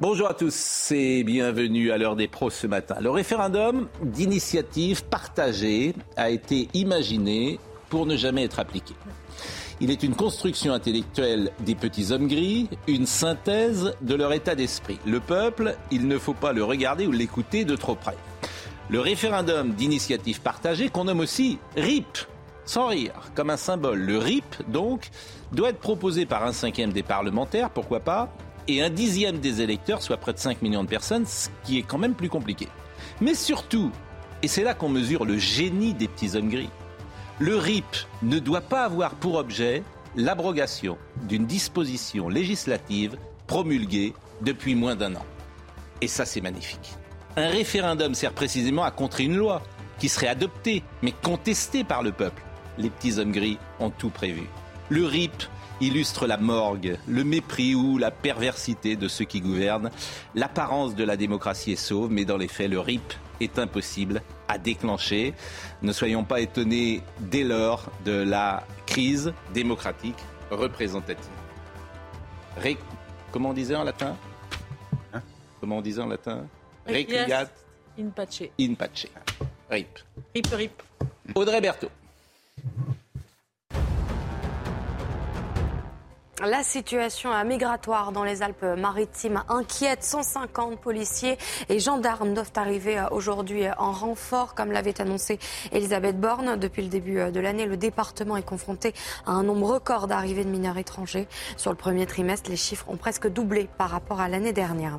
Bonjour à tous et bienvenue à l'heure des pros ce matin. Le référendum d'initiative partagée a été imaginé pour ne jamais être appliqué. Il est une construction intellectuelle des petits hommes gris, une synthèse de leur état d'esprit. Le peuple, il ne faut pas le regarder ou l'écouter de trop près. Le référendum d'initiative partagée, qu'on nomme aussi RIP, sans rire, comme un symbole. Le RIP, donc, doit être proposé par un cinquième des parlementaires, pourquoi pas, et un dixième des électeurs, soit près de 5 millions de personnes, ce qui est quand même plus compliqué. Mais surtout, et c'est là qu'on mesure le génie des petits hommes gris, le RIP ne doit pas avoir pour objet l'abrogation d'une disposition législative promulguée depuis moins d'un an. Et ça, c'est magnifique. Un référendum sert précisément à contrer une loi qui serait adoptée, mais contestée par le peuple. Les petits hommes gris ont tout prévu. Le RIP illustre la morgue, le mépris ou la perversité de ceux qui gouvernent. L'apparence de la démocratie est sauve, mais dans les faits, le RIP est impossible à déclencher. Ne soyons pas étonnés dès lors de la crise démocratique représentative. Ré- Comment on disait en latin? Hein? Comment on disait en latin? Requiat In pace. in pace. RIP. Rip, rip. Audrey Berthaud. La situation migratoire dans les Alpes-Maritimes inquiète. 150 policiers et gendarmes doivent arriver aujourd'hui en renfort, comme l'avait annoncé Elisabeth Borne. Depuis le début de l'année, le département est confronté à un nombre record d'arrivées de mineurs étrangers. Sur le premier trimestre, les chiffres ont presque doublé par rapport à l'année dernière.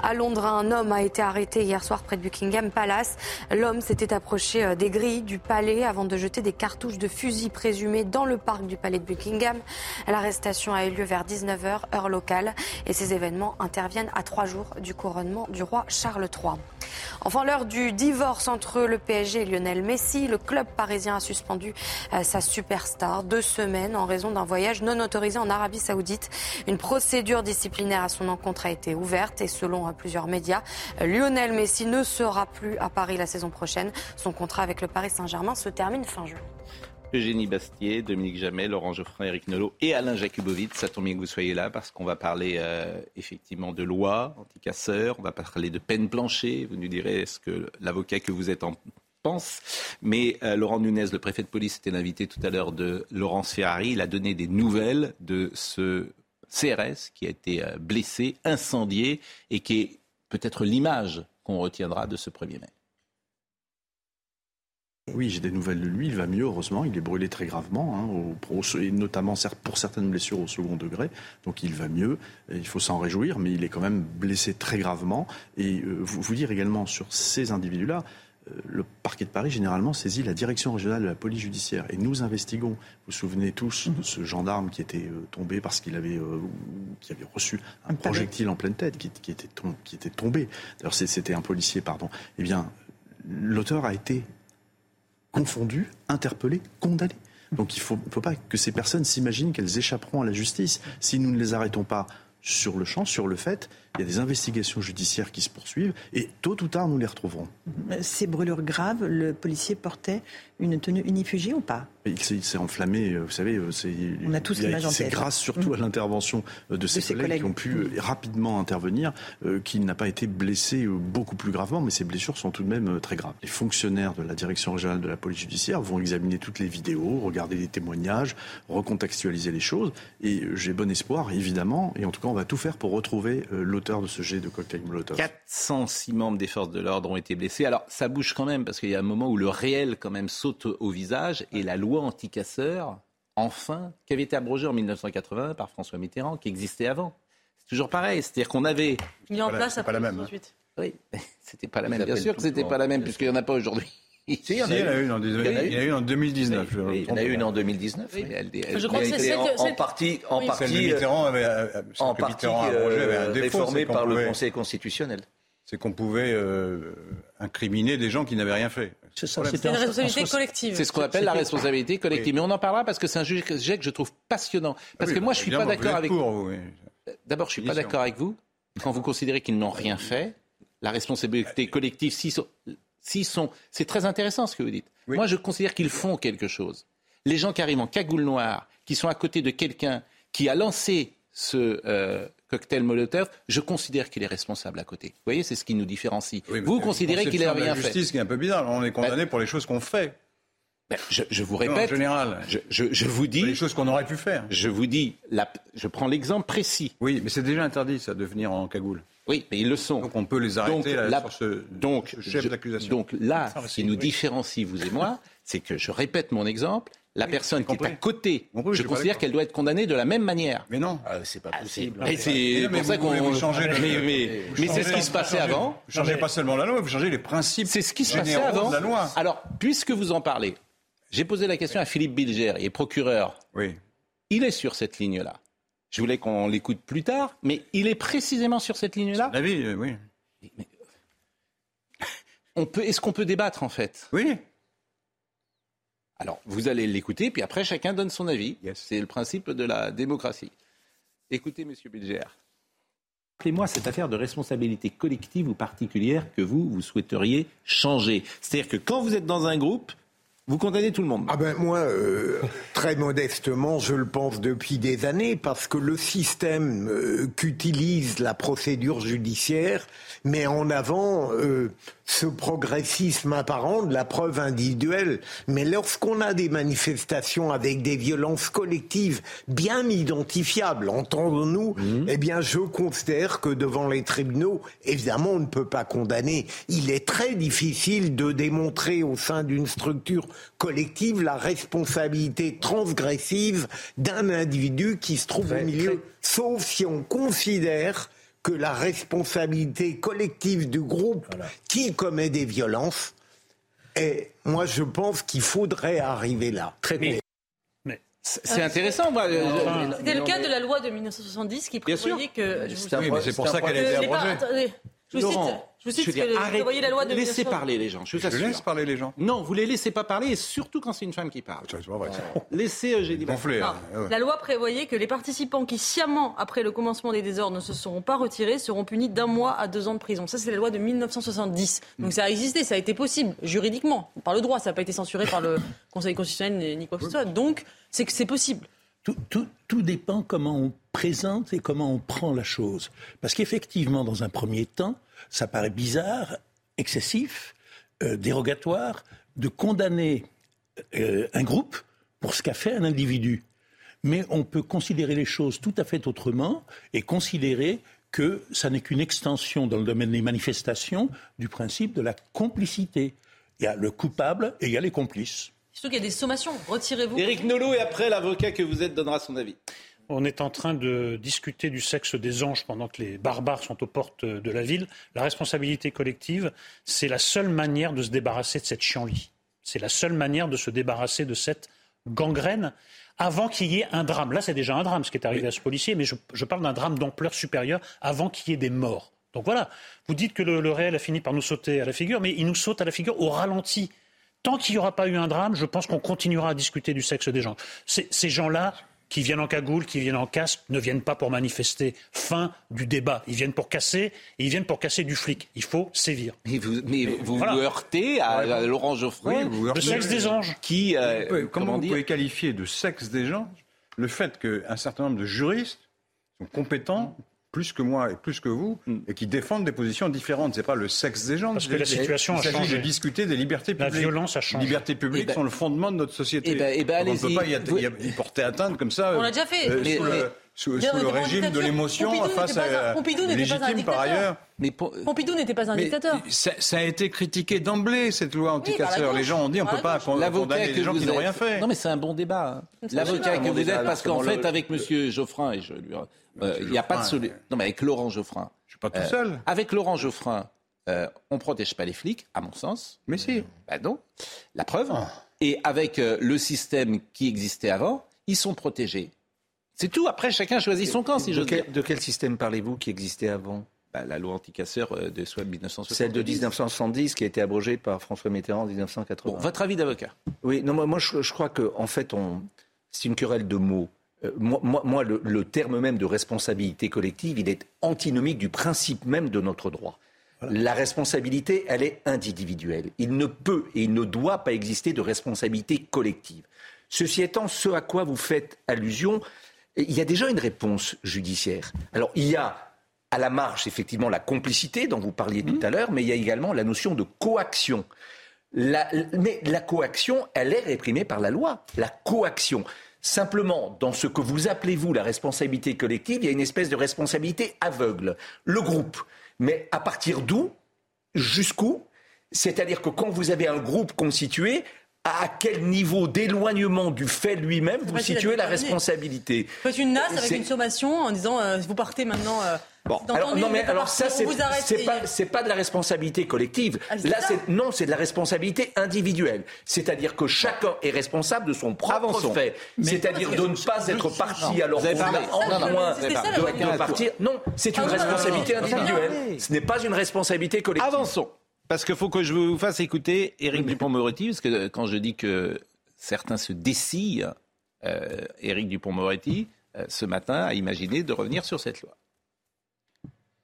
À Londres, un homme a été arrêté hier soir près de Buckingham Palace. L'homme s'était approché des grilles du palais avant de jeter des cartouches de fusil présumées dans le parc du palais de Buckingham. L'arrestation a eu lieu vers 19h, heure locale, et ces événements interviennent à trois jours du couronnement du roi Charles III. Enfin, l'heure du divorce entre le PSG et Lionel Messi. Le club parisien a suspendu euh, sa superstar deux semaines en raison d'un voyage non autorisé en Arabie Saoudite. Une procédure disciplinaire à son encontre a été ouverte et selon euh, plusieurs médias, euh, Lionel Messi ne sera plus à Paris la saison prochaine. Son contrat avec le Paris Saint-Germain se termine fin juin. Eugénie Bastier, Dominique Jamais, Laurent Geoffrin, Eric Nolot et Alain Jakubowicz. Ça tombe bien que vous soyez là parce qu'on va parler euh, effectivement de loi anti-casseurs, on va parler de peine planchée. Vous nous direz ce que l'avocat que vous êtes en pense. Mais euh, Laurent Nunez, le préfet de police, était l'invité tout à l'heure de Laurence Ferrari. Il a donné des nouvelles de ce CRS qui a été euh, blessé, incendié et qui est peut-être l'image qu'on retiendra de ce 1er mai. Oui, j'ai des nouvelles de lui. Il va mieux, heureusement. Il est brûlé très gravement, hein, au- au- et notamment pour certaines blessures au second degré. Donc il va mieux. Et il faut s'en réjouir, mais il est quand même blessé très gravement. Et euh, vous, vous dire également sur ces individus-là, euh, le parquet de Paris généralement saisit la direction régionale de la police judiciaire. Et nous investiguons. Vous vous souvenez tous de ce gendarme qui était euh, tombé parce qu'il avait, euh, qui avait reçu un projectile en pleine tête, qui, qui était, tombé. D'ailleurs, c'était un policier, pardon. Eh bien, l'auteur a été confondus, interpellés, condamnés. Donc il ne faut, pas que ces personnes s'imaginent qu'elles échapperont à la justice. Si nous ne les arrêtons pas sur le champ, sur le fait, il y a des investigations judiciaires qui se poursuivent et tôt ou tard nous les retrouverons. Ces brûlures graves, le policier portait une tenue unifugie ou pas? Il s'est enflammé, euh, vous savez, euh, c'est grâce surtout à l'intervention euh, de ses, ses collègues, collègues. qui ont pu rapidement intervenir, euh, qu'il n'a pas été blessé beaucoup plus gravement, mais ses blessures sont tout de même très graves. Les fonctionnaires de la direction régionale de la police judiciaire vont examiner toutes les vidéos, regarder les témoignages, recontextualiser les choses, et j'ai bon espoir, évidemment, et en tout cas on va tout faire pour retrouver l'auteur de ce jet de cocktail Molotov. 406 membres des forces de l'ordre ont été blessés. Alors ça bouge quand même parce qu'il y a un moment où le réel quand même saute au visage et la loi anti-casseurs, enfin, qui avait été abrogée en 1980 par François Mitterrand, qui existait avant. C'est toujours pareil, c'est-à-dire qu'on avait... Il est en place après la même, hein. 68. Oui, c'était pas la même. Bien sûr que c'était pas la même puisqu'il n'y en a pas aujourd'hui. Si, il y en a, une en, 2019. il y en a une en 2019. je crois que c'est en, partie, en partie, Mitterrand avait, en partie euh, réformée par le Conseil constitutionnel. C'est qu'on pouvait euh, incriminer des gens qui n'avaient rien fait. C'est une responsabilité collective. C'est ce qu'on appelle la responsabilité collective. Mais on en parlera parce que c'est un sujet que je trouve passionnant. Parce que moi, je suis pas d'accord avec vous. D'abord, je suis pas d'accord avec vous quand vous considérez qu'ils n'ont rien fait. La responsabilité collective, si sont, c'est très intéressant ce que vous dites. Moi, je considère qu'ils font quelque chose. Les gens qui arrivent en cagoule noire, qui sont à côté de quelqu'un qui a lancé ce euh, cocktail Molotov, je considère qu'il est responsable à côté. Vous voyez, c'est ce qui nous différencie. vous considérez qu'il n'a rien fait. C'est justice qui est un peu bizarre. On est condamné ben, pour les choses qu'on fait. Ben, je, vous répète. en général. Je, vous dis. Les choses qu'on aurait pu faire. Je vous dis. je prends l'exemple précis. Oui, mais c'est déjà interdit, ça, de venir en cagoule. Oui, mais ils le sont. Donc on peut les arrêter donc, là, sur ce, donc, chef d'accusation. Donc là, ce qui nous différencie, vous et moi, c'est que je répète mon exemple. La personne qui est à côté, je considère qu'elle doit être condamnée de la même manière. Mais non, ah, c'est pas possible. c'est pour ça qu'on Mais, mais, mais c'est ce qui se passait avant. Vous changez pas seulement la loi, vous changez les principes. C'est ce qui se passait avant. la loi. Alors, puisque vous en parlez, j'ai posé la question à Philippe Bilger, il est procureur. Oui. Il est sur cette ligne-là. Je voulais qu'on l'écoute plus tard, mais il est précisément sur cette ligne-là. La vie, oui. on peut, est-ce qu'on peut débattre en fait? Oui. Alors, vous allez l'écouter, puis après, chacun donne son avis. C'est le principe de la démocratie. Écoutez, Monsieur Bilger. Rappelez-moi cette affaire de responsabilité collective ou particulière que vous, vous souhaiteriez changer. C'est-à-dire que quand vous êtes dans un groupe, vous condamnez tout le monde Ah ben moi, euh, très modestement, je le pense depuis des années, parce que le système euh, qu'utilise la procédure judiciaire met en avant euh, ce progressisme apparent de la preuve individuelle. Mais lorsqu'on a des manifestations avec des violences collectives bien identifiables, entendons-nous, mmh. eh bien je considère que devant les tribunaux, évidemment, on ne peut pas condamner. Il est très difficile de démontrer au sein d'une structure collective la responsabilité transgressive d'un individu qui se trouve au milieu, sauf si on considère que la responsabilité collective du groupe qui commet des violences et moi je pense qu'il faudrait arriver là. Très bien. C'est intéressant. Moi, C'était le cas de la loi de 1970 qui prévoyait que. c'est pour ça qu'elle a été abrogée. Je vous cite, je vous cite que arrête, vous la loi de Laissez parler les gens. Je, je laisse parler les gens. Non, vous les laissez pas parler, et surtout quand c'est une femme qui parle. Laissez Eugénie Gonfler. Hein. La loi prévoyait que les participants qui, sciemment après le commencement des désordres, ne se seront pas retirés seront punis d'un mois à deux ans de prison. Ça, c'est la loi de 1970. Donc ça a existé, ça a été possible, juridiquement, par le droit. Ça n'a pas été censuré par le Conseil constitutionnel ni quoi que ce soit. Donc, c'est que c'est possible. Tout, dépend comment on présente et comment on prend la chose. Parce qu'effectivement, dans un premier temps, ça paraît bizarre, excessif, euh, dérogatoire, de condamner euh, un groupe pour ce qu'a fait un individu. Mais on peut considérer les choses tout à fait autrement et considérer que ça n'est qu'une extension dans le domaine des manifestations du principe de la complicité. Il y a le coupable et il y a les complices. Surtout qu'il y a des sommations. Retirez-vous. Éric Nolot et après l'avocat que vous êtes donnera son avis. On est en train de discuter du sexe des anges pendant que les barbares sont aux portes de la ville. La responsabilité collective, c'est la seule manière de se débarrasser de cette chienlit. C'est la seule manière de se débarrasser de cette gangrène avant qu'il y ait un drame. Là, c'est déjà un drame ce qui est arrivé à ce policier, mais je, parle d'un drame d'ampleur supérieure avant qu'il y ait des morts. Donc voilà, vous dites que le, réel a fini par nous sauter à la figure, mais il nous saute à la figure au ralenti. Tant qu'il n'y aura pas eu un drame, je pense qu'on continuera à discuter du sexe des gens. Ces gens-là, qui viennent en cagoule, qui viennent en casque, ne viennent pas pour manifester. Fin du débat. Ils viennent pour casser, et ils viennent pour casser du flic. Il faut sévir. Mais vous mais vous, heurtez à, Laurent Geoffroy. le sexe des anges. Qui, euh, comment, vous pouvez qualifier de sexe des anges le fait qu'un certain nombre de juristes sont compétents plus que moi et plus que vous, mm. et qui défendent des positions différentes. C'est pas le sexe des gens. Parce que la situation a changé. de discuter des libertés publiques. La violence a changé. Les libertés publiques eh ben, sont le fondement de notre société. Et eh ben, eh ben, on ne peut pas y, porter atteinte comme ça. On l'a déjà fait. Euh, sous, le, régime de l'émotion face à Pompidou légitime par ailleurs. Mais Pompidou n'était pas un dictateur. Ça, a été critiqué d'emblée cette loi anticasseur. Les gens ont dit on ne peut pas condamner des gens qui n'ont rien fait. Non mais c'est un bon débat. L'avocat que vous êtes parce qu'en fait avec Monsieur Geoffrin et je lui il n'y a pas de solution. Non, mais avec Laurent Geoffrin. Je suis pas tout seul. Euh, avec Laurent Geoffrin, euh, on ne protège pas les flics, à mon sens. Mais si. Ben non. La preuve. Et avec euh, le système qui existait avant, ils sont protégés. C'est tout. Après, chacun choisit son camp, si je veux De quel système parlez-vous qui existait avant? Bah, La loi anticasseur euh, de soit 1970. Celle de 1970 qui a été abrogée par François Mitterrand en 1980. votre avis d'avocat? Oui, non, moi, je, crois qu'en en fait, on, c'est une querelle de mots. Euh, moi, moi le, terme même de responsabilité collective, il est antinomique du principe même de notre droit. La responsabilité, elle est individuelle. Il ne peut et il ne doit pas exister de responsabilité collective. Ceci étant, ce à quoi vous faites allusion, il y a déjà une réponse judiciaire. Alors, il y a à la marge, effectivement, la complicité dont vous parliez tout mmh. à l'heure, mais il y a également la notion de coaction. mais la coaction, elle est réprimée par la loi. La coaction. Simplement, dans ce que vous appelez, vous, la responsabilité collective, il y a une espèce de responsabilité aveugle. Le groupe. Mais à partir d'où? Jusqu'où? C'est-à-dire que quand vous avez un groupe constitué, à quel niveau d'éloignement du fait lui-même vous situez la responsabilité Vous faites une nasse avec une sommation en disant euh, vous partez maintenant. Euh, bon, alors, non mais alors ça c'est pas c'est pas de la responsabilité collective. Ah, Là c'est non c'est de la responsabilité individuelle. C'est-à-dire que chacun est responsable de son propre fait. C'est-à-dire de ne pas être parti alors qu'on en moins de partir. Non, c'est une responsabilité individuelle. Ce n'est pas une responsabilité collective. Avançons. Parce qu'il faut que je vous fasse écouter Éric Dupont-Moretti, parce que quand je dis que certains se dessillent, euh, Éric Dupont-Moretti, euh, ce matin, a imaginé de revenir sur cette loi.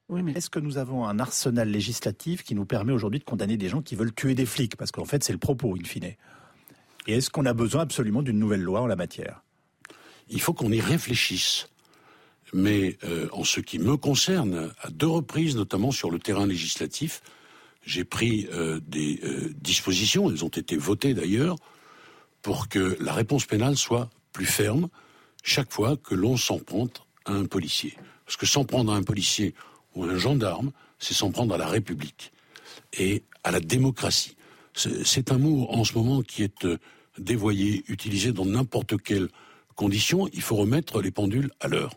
Oui, mais est-ce que nous avons un arsenal législatif qui nous permet aujourd'hui de condamner des gens qui veulent tuer des flics? Parce qu'en fait, c'est le propos, in fine. Et est-ce qu'on a besoin absolument d'une nouvelle loi en la matière? Il faut qu'on y réfléchisse. Mais euh, en ce qui me concerne, à deux reprises, notamment sur le terrain législatif, j'ai pris euh, des euh, dispositions, elles ont été votées d'ailleurs, pour que la réponse pénale soit plus ferme chaque fois que l'on s'en prend à un policier. Parce que s'en prendre à un policier ou à un gendarme, c'est s'en prendre à la République et à la démocratie. C'est un mot en ce moment qui est euh, dévoyé, utilisé dans n'importe quelle condition. Il faut remettre les pendules à l'heure.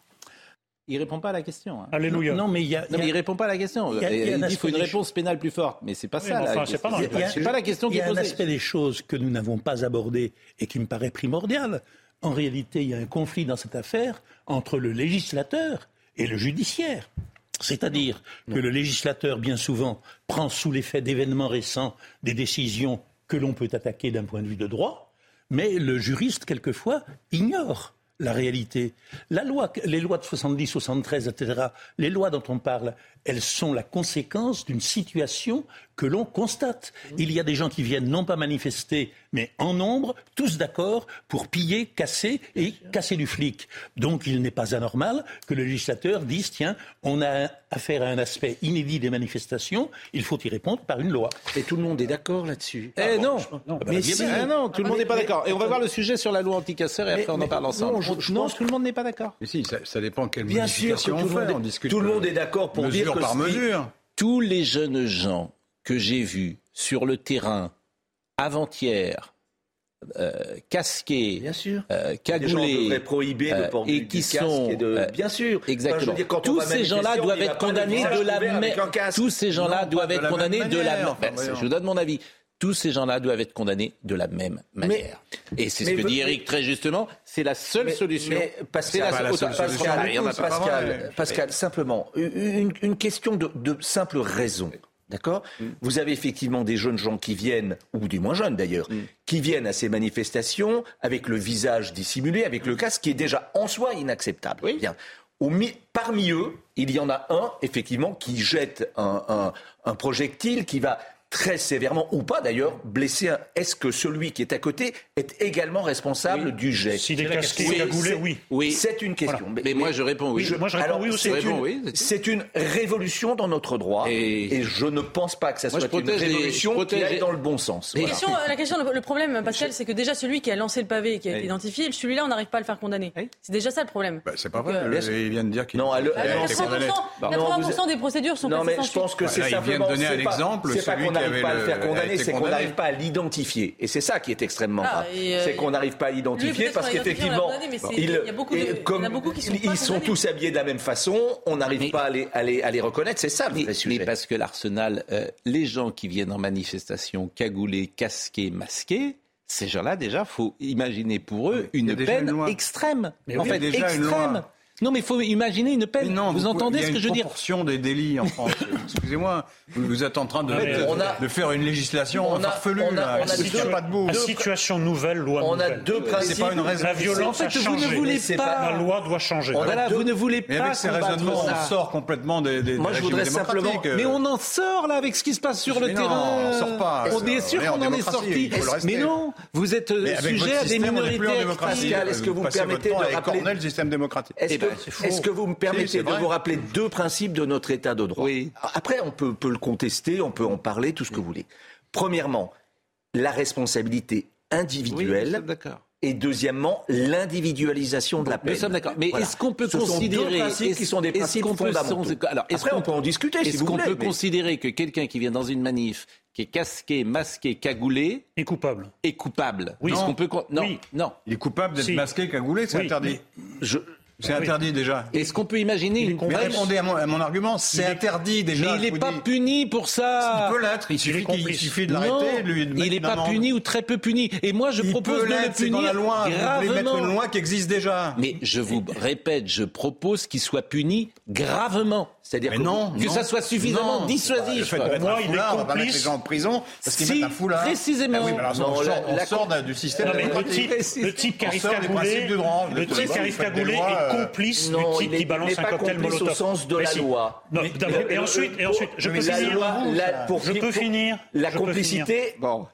Il répond pas à la question. Hein. Alléluia. Non, mais il, il répond pas à la question. Il, il dit qu'il faut une réponse pénale plus forte, mais c'est pas ça. Enfin, c'est pas, pas, la question qui est posée. Il y a un aspect des choses que nous n'avons pas abordé et qui me paraît primordial. En réalité, il y a un conflit dans cette affaire entre le législateur et le judiciaire. C'est-à-dire que le législateur, bien souvent, prend sous l'effet d'événements récents des décisions que l'on peut attaquer d'un point de vue de droit, mais le juriste, quelquefois, ignore la réalité. La loi, les lois de 70, 73, etc., les lois dont on parle, elles sont la conséquence d'une situation que l'on constate. Il y a des gens qui viennent non pas manifester, mais en nombre, tous d'accord, pour piller, casser et casser du flic. Donc il n'est pas anormal que le législateur dise, tiens, on a affaire à un aspect inédit des manifestations, il faut y répondre par une loi. Et tout le monde est d'accord là-dessus. Eh ah non, mais si. Eh non, tout le monde n'est pas d'accord. Et on va voir le sujet sur la loi anticasseur et après on en parle ensemble. Non, tout le monde n'est pas d'accord. Mais si, ça, dépend quelle Bien modification sûr on fait. Tout le monde est d'accord pour dire que par mesure. tous les jeunes gens que j'ai vu sur le terrain avant-hier, euh, casqués, bien sûr, euh, cagoulés, prohiber le port et qui sont, euh, bien sûr, exactement. tous ces gens-là doivent être condamnés de la même. Tous ces gens-là doivent être condamnés de la même. Je vous donne mon avis. Tous ces gens-là doivent être condamnés de la même manière. et c'est ce que dit Eric très justement, c'est la seule solution. Mais Pascal, Pascal, Pascal, simplement, une, une question de, de simple raison. D'accord? Mm. Vous avez effectivement des jeunes gens qui viennent, ou des moins jeunes d'ailleurs, mm. qui viennent à ces manifestations avec le visage dissimulé, avec le casque, qui est déjà en soi inacceptable. Bien. parmi eux, il y en a un, effectivement, qui jette un, un projectile qui va très sévèrement, ou pas d'ailleurs, blessé. Est-ce que celui qui est à côté est également responsable du jet S'il est casqué oui. oui. C'est une question. Mais, moi, je réponds oui. moi, je réponds oui aussi. C'est une, révolution dans notre droit. Et, je ne pense pas que ça soit une révolution qui aille dans le bon sens. La, question, la question, le problème, Pascal, c'est que déjà celui qui a lancé le pavé et qui a été identifié, celui-là, on n'arrive pas à le faire condamner. C'est déjà ça le problème. Bah, c'est pas vrai. Euh, il vient de dire qu'il non, a été condamné. 80% des procédures sont Non, mais je pense que c'est simplement. Il vient de donner un exemple, celui n'arrive pas à le faire condamner, c'est qu'on n'arrive pas à l'identifier. Et c'est ça qui est extrêmement ah, grave. Euh, c'est qu'on n'arrive pas à l'identifier parce qu'effectivement, ils sont tous habillés de la même façon, on n'arrive pas à les, à, les, à les, reconnaître. C'est ça le vrai sujet. Mais parce que l'Arsenal, euh, les gens qui viennent en manifestation cagoulés, casqués, masqués, ces gens-là, déjà, faut imaginer pour eux une peine extrême. Mais en fait, déjà extrême. Non, mais il faut imaginer une peine. Non, vous, entendez ce que je veux dire Il y a une proportion des délits en France. Excusez-moi, vous, êtes en train de, de, faire une législation on farfelue. On a, on a pas de mots. situation nouvelle, loi on nouvelle. a deux principes. C'est pas une raison. La violence en fait, a changé. Vous ne voulez pas. La loi doit changer. Voilà, vous ne voulez pas. Mais avec ces raisonnements, on sort complètement des, des Moi, je voudrais simplement. Mais on en sort là avec ce qui se passe sur le terrain. On sort pas. On est sûr qu'on en est sorti. Mais non, vous êtes sujet à des minorités. Pascal, est-ce que vous me permettez de rappeler le système démocratique Est-ce que vous me permettez de vous rappeler deux principes de notre État de droit. Oui. Après, on peut, peut, le contester, on peut en parler, tout ce que vous voulez. Premièrement, la responsabilité individuelle. Oui, et deuxièmement, l'individualisation de la peine. Nous sommes d'accord. Mais est-ce qu'on peut considérer sont qui sont des principes fondamentaux Alors, Après, on peut en discuter. Est-ce qu'on peut considérer que quelqu'un qui vient dans une manif, qui est casqué, masqué, cagoulé, est coupable Est coupable? Oui. Non. peut non. non. Il est coupable d'être masqué, cagoulé, c'est interdit. Je, c'est interdit déjà. Est-ce qu'on peut imaginer une Mais répondez à mon, argument, c'est interdit déjà. Mais il n'est pas puni pour ça. Il peut l'être, il suffit, il suffit de l'arrêter. Il n'est pas puni ou très peu puni. Et moi, je propose de le punir dans la loi. gravement. Vous mettre une loi qui existe déjà. Mais je vous répète, je propose qu'il soit puni gravement. C'est-à-dire que, non, que ça soit suffisamment dissuasif. Bah, moi, il est complice. On va mettre les gens en prison parce qu'ils mettent un foulard. Précisément. Ah oui, alors, on, sort, on sort du système le type, le type qui arrive cagoulé, le type qui arrive cagoulé est complice du type qui balance un cocktail molotov. au sens de la loi. Et ensuite, et ensuite, je peux finir. Je peux finir. La complicité. Bon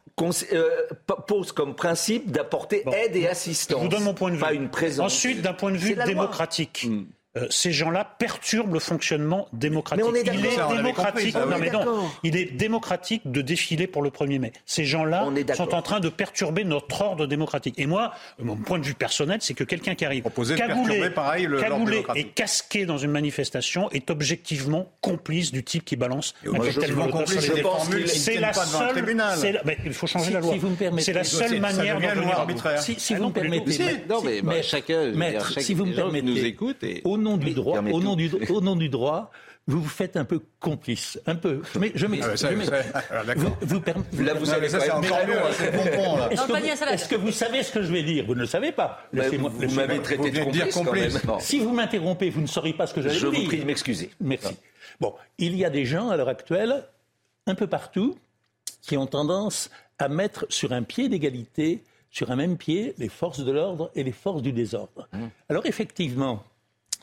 pose comme principe d'apporter aide et assistance. Je vous donne mon point de vue. Pas une présence. Ensuite, d'un point de vue démocratique. Euh, ces gens-là perturbent le fonctionnement démocratique. Mais on est il est démocratique. non, mais non, il est démocratique de défiler pour le 1er mai. Ces gens-là sont en train de perturber notre ordre démocratique. Et moi, mon point de vue personnel, c'est que quelqu'un qui arrive cagoulé, cagoulé et casqué dans une manifestation est objectivement complice du type qui balance un C'est la seule. Mais il faut changer la loi. C'est la seule manière de. Si vous me permettez. Non, mais chacun. Si vous me permettez. nous écoute nom du droit, au nom du, au nom du droit, vous vous faites un peu complice, un peu. Mais je m'excuse. vous, vous, vous, là, vous savez ça, c'est encore mieux. C'est bon là. Est-ce que, vous savez ce que je vais dire? Vous ne le savez pas. Laissez-moi. Vous m'avez traité de complice, quand même. Si vous m'interrompez, vous ne saurez pas ce que j'allais dire. Je vous prie de m'excuser. Merci. Bon, il y a des gens à l'heure actuelle, un peu partout, qui ont tendance à mettre sur un pied d'égalité, sur un même pied, les forces de l'ordre et les forces du désordre. Mmh. Alors effectivement,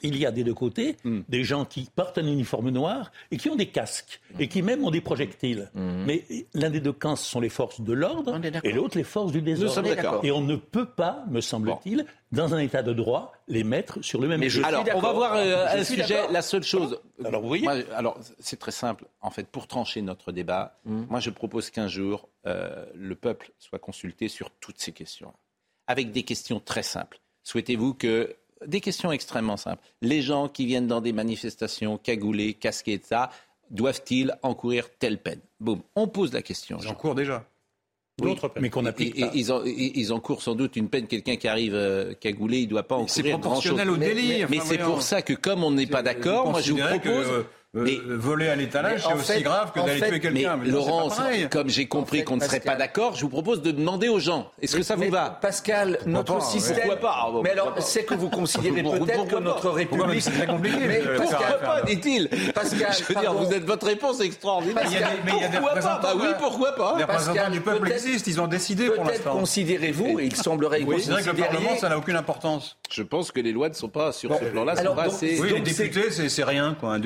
il y a des deux côtés hmm. des gens qui portent un uniforme noir et qui ont des casques et qui même ont des projectiles. Hmm. Mais l'un des deux camps, ce sont les forces de l'ordre et l'autre les forces du désordre. Et on ne peut pas, me semble-t-il, dans un état de droit, les mettre sur le même pied. Alors, on va voir euh, un sujet. La seule chose. Alors, vous voyez Alors, c'est très simple. En fait, pour trancher notre débat, hmm. moi, je propose qu'un jour, euh, le peuple soit consulté sur toutes ces questions. Avec des questions très simples. Souhaitez-vous que des questions extrêmement simples. Les gens qui viennent dans des manifestations cagoulés, casqués, etc., doivent-ils encourir telle peine? Boum, on pose la question. Ils encourent déjà. D'autres peines. Mais qu'on applique pas. Ils, encourent sans doute une peine. Quelqu'un qui arrive euh, cagoulé, il ne doit pas encourir grand-chose. C'est proportionnel au délit. Mais, c'est pour ça que comme on n'est pas d'accord, moi je vous propose... Euh, euh, mais, voler à l'étalage, c'est aussi grave que d'aller tuer quelqu'un. Mais, Laurence, comme j'ai compris qu'on ne serait pas d'accord, je vous propose de demander aux gens. Est-ce que ça vous va? Pascal, notre système. Pourquoi pas Mais alors, c'est que vous considérez peut-être que notre République. C'est très compliqué. Mais pourquoi pas, dit-il Pascal, je veux dire, vous êtes votre réponse extraordinaire. Mais il y a des représentants. Bah oui, pourquoi pas Les représentants du peuple existent, ils ont décidé pour l'instant. Peut-être considérez-vous, et il semblerait que C'est vrai que le Parlement, ça n'a aucune importance. Je pense que les lois ne sont pas sur ce plan-là, sont pas assez. Oui, les députés, c'est rien, quoi.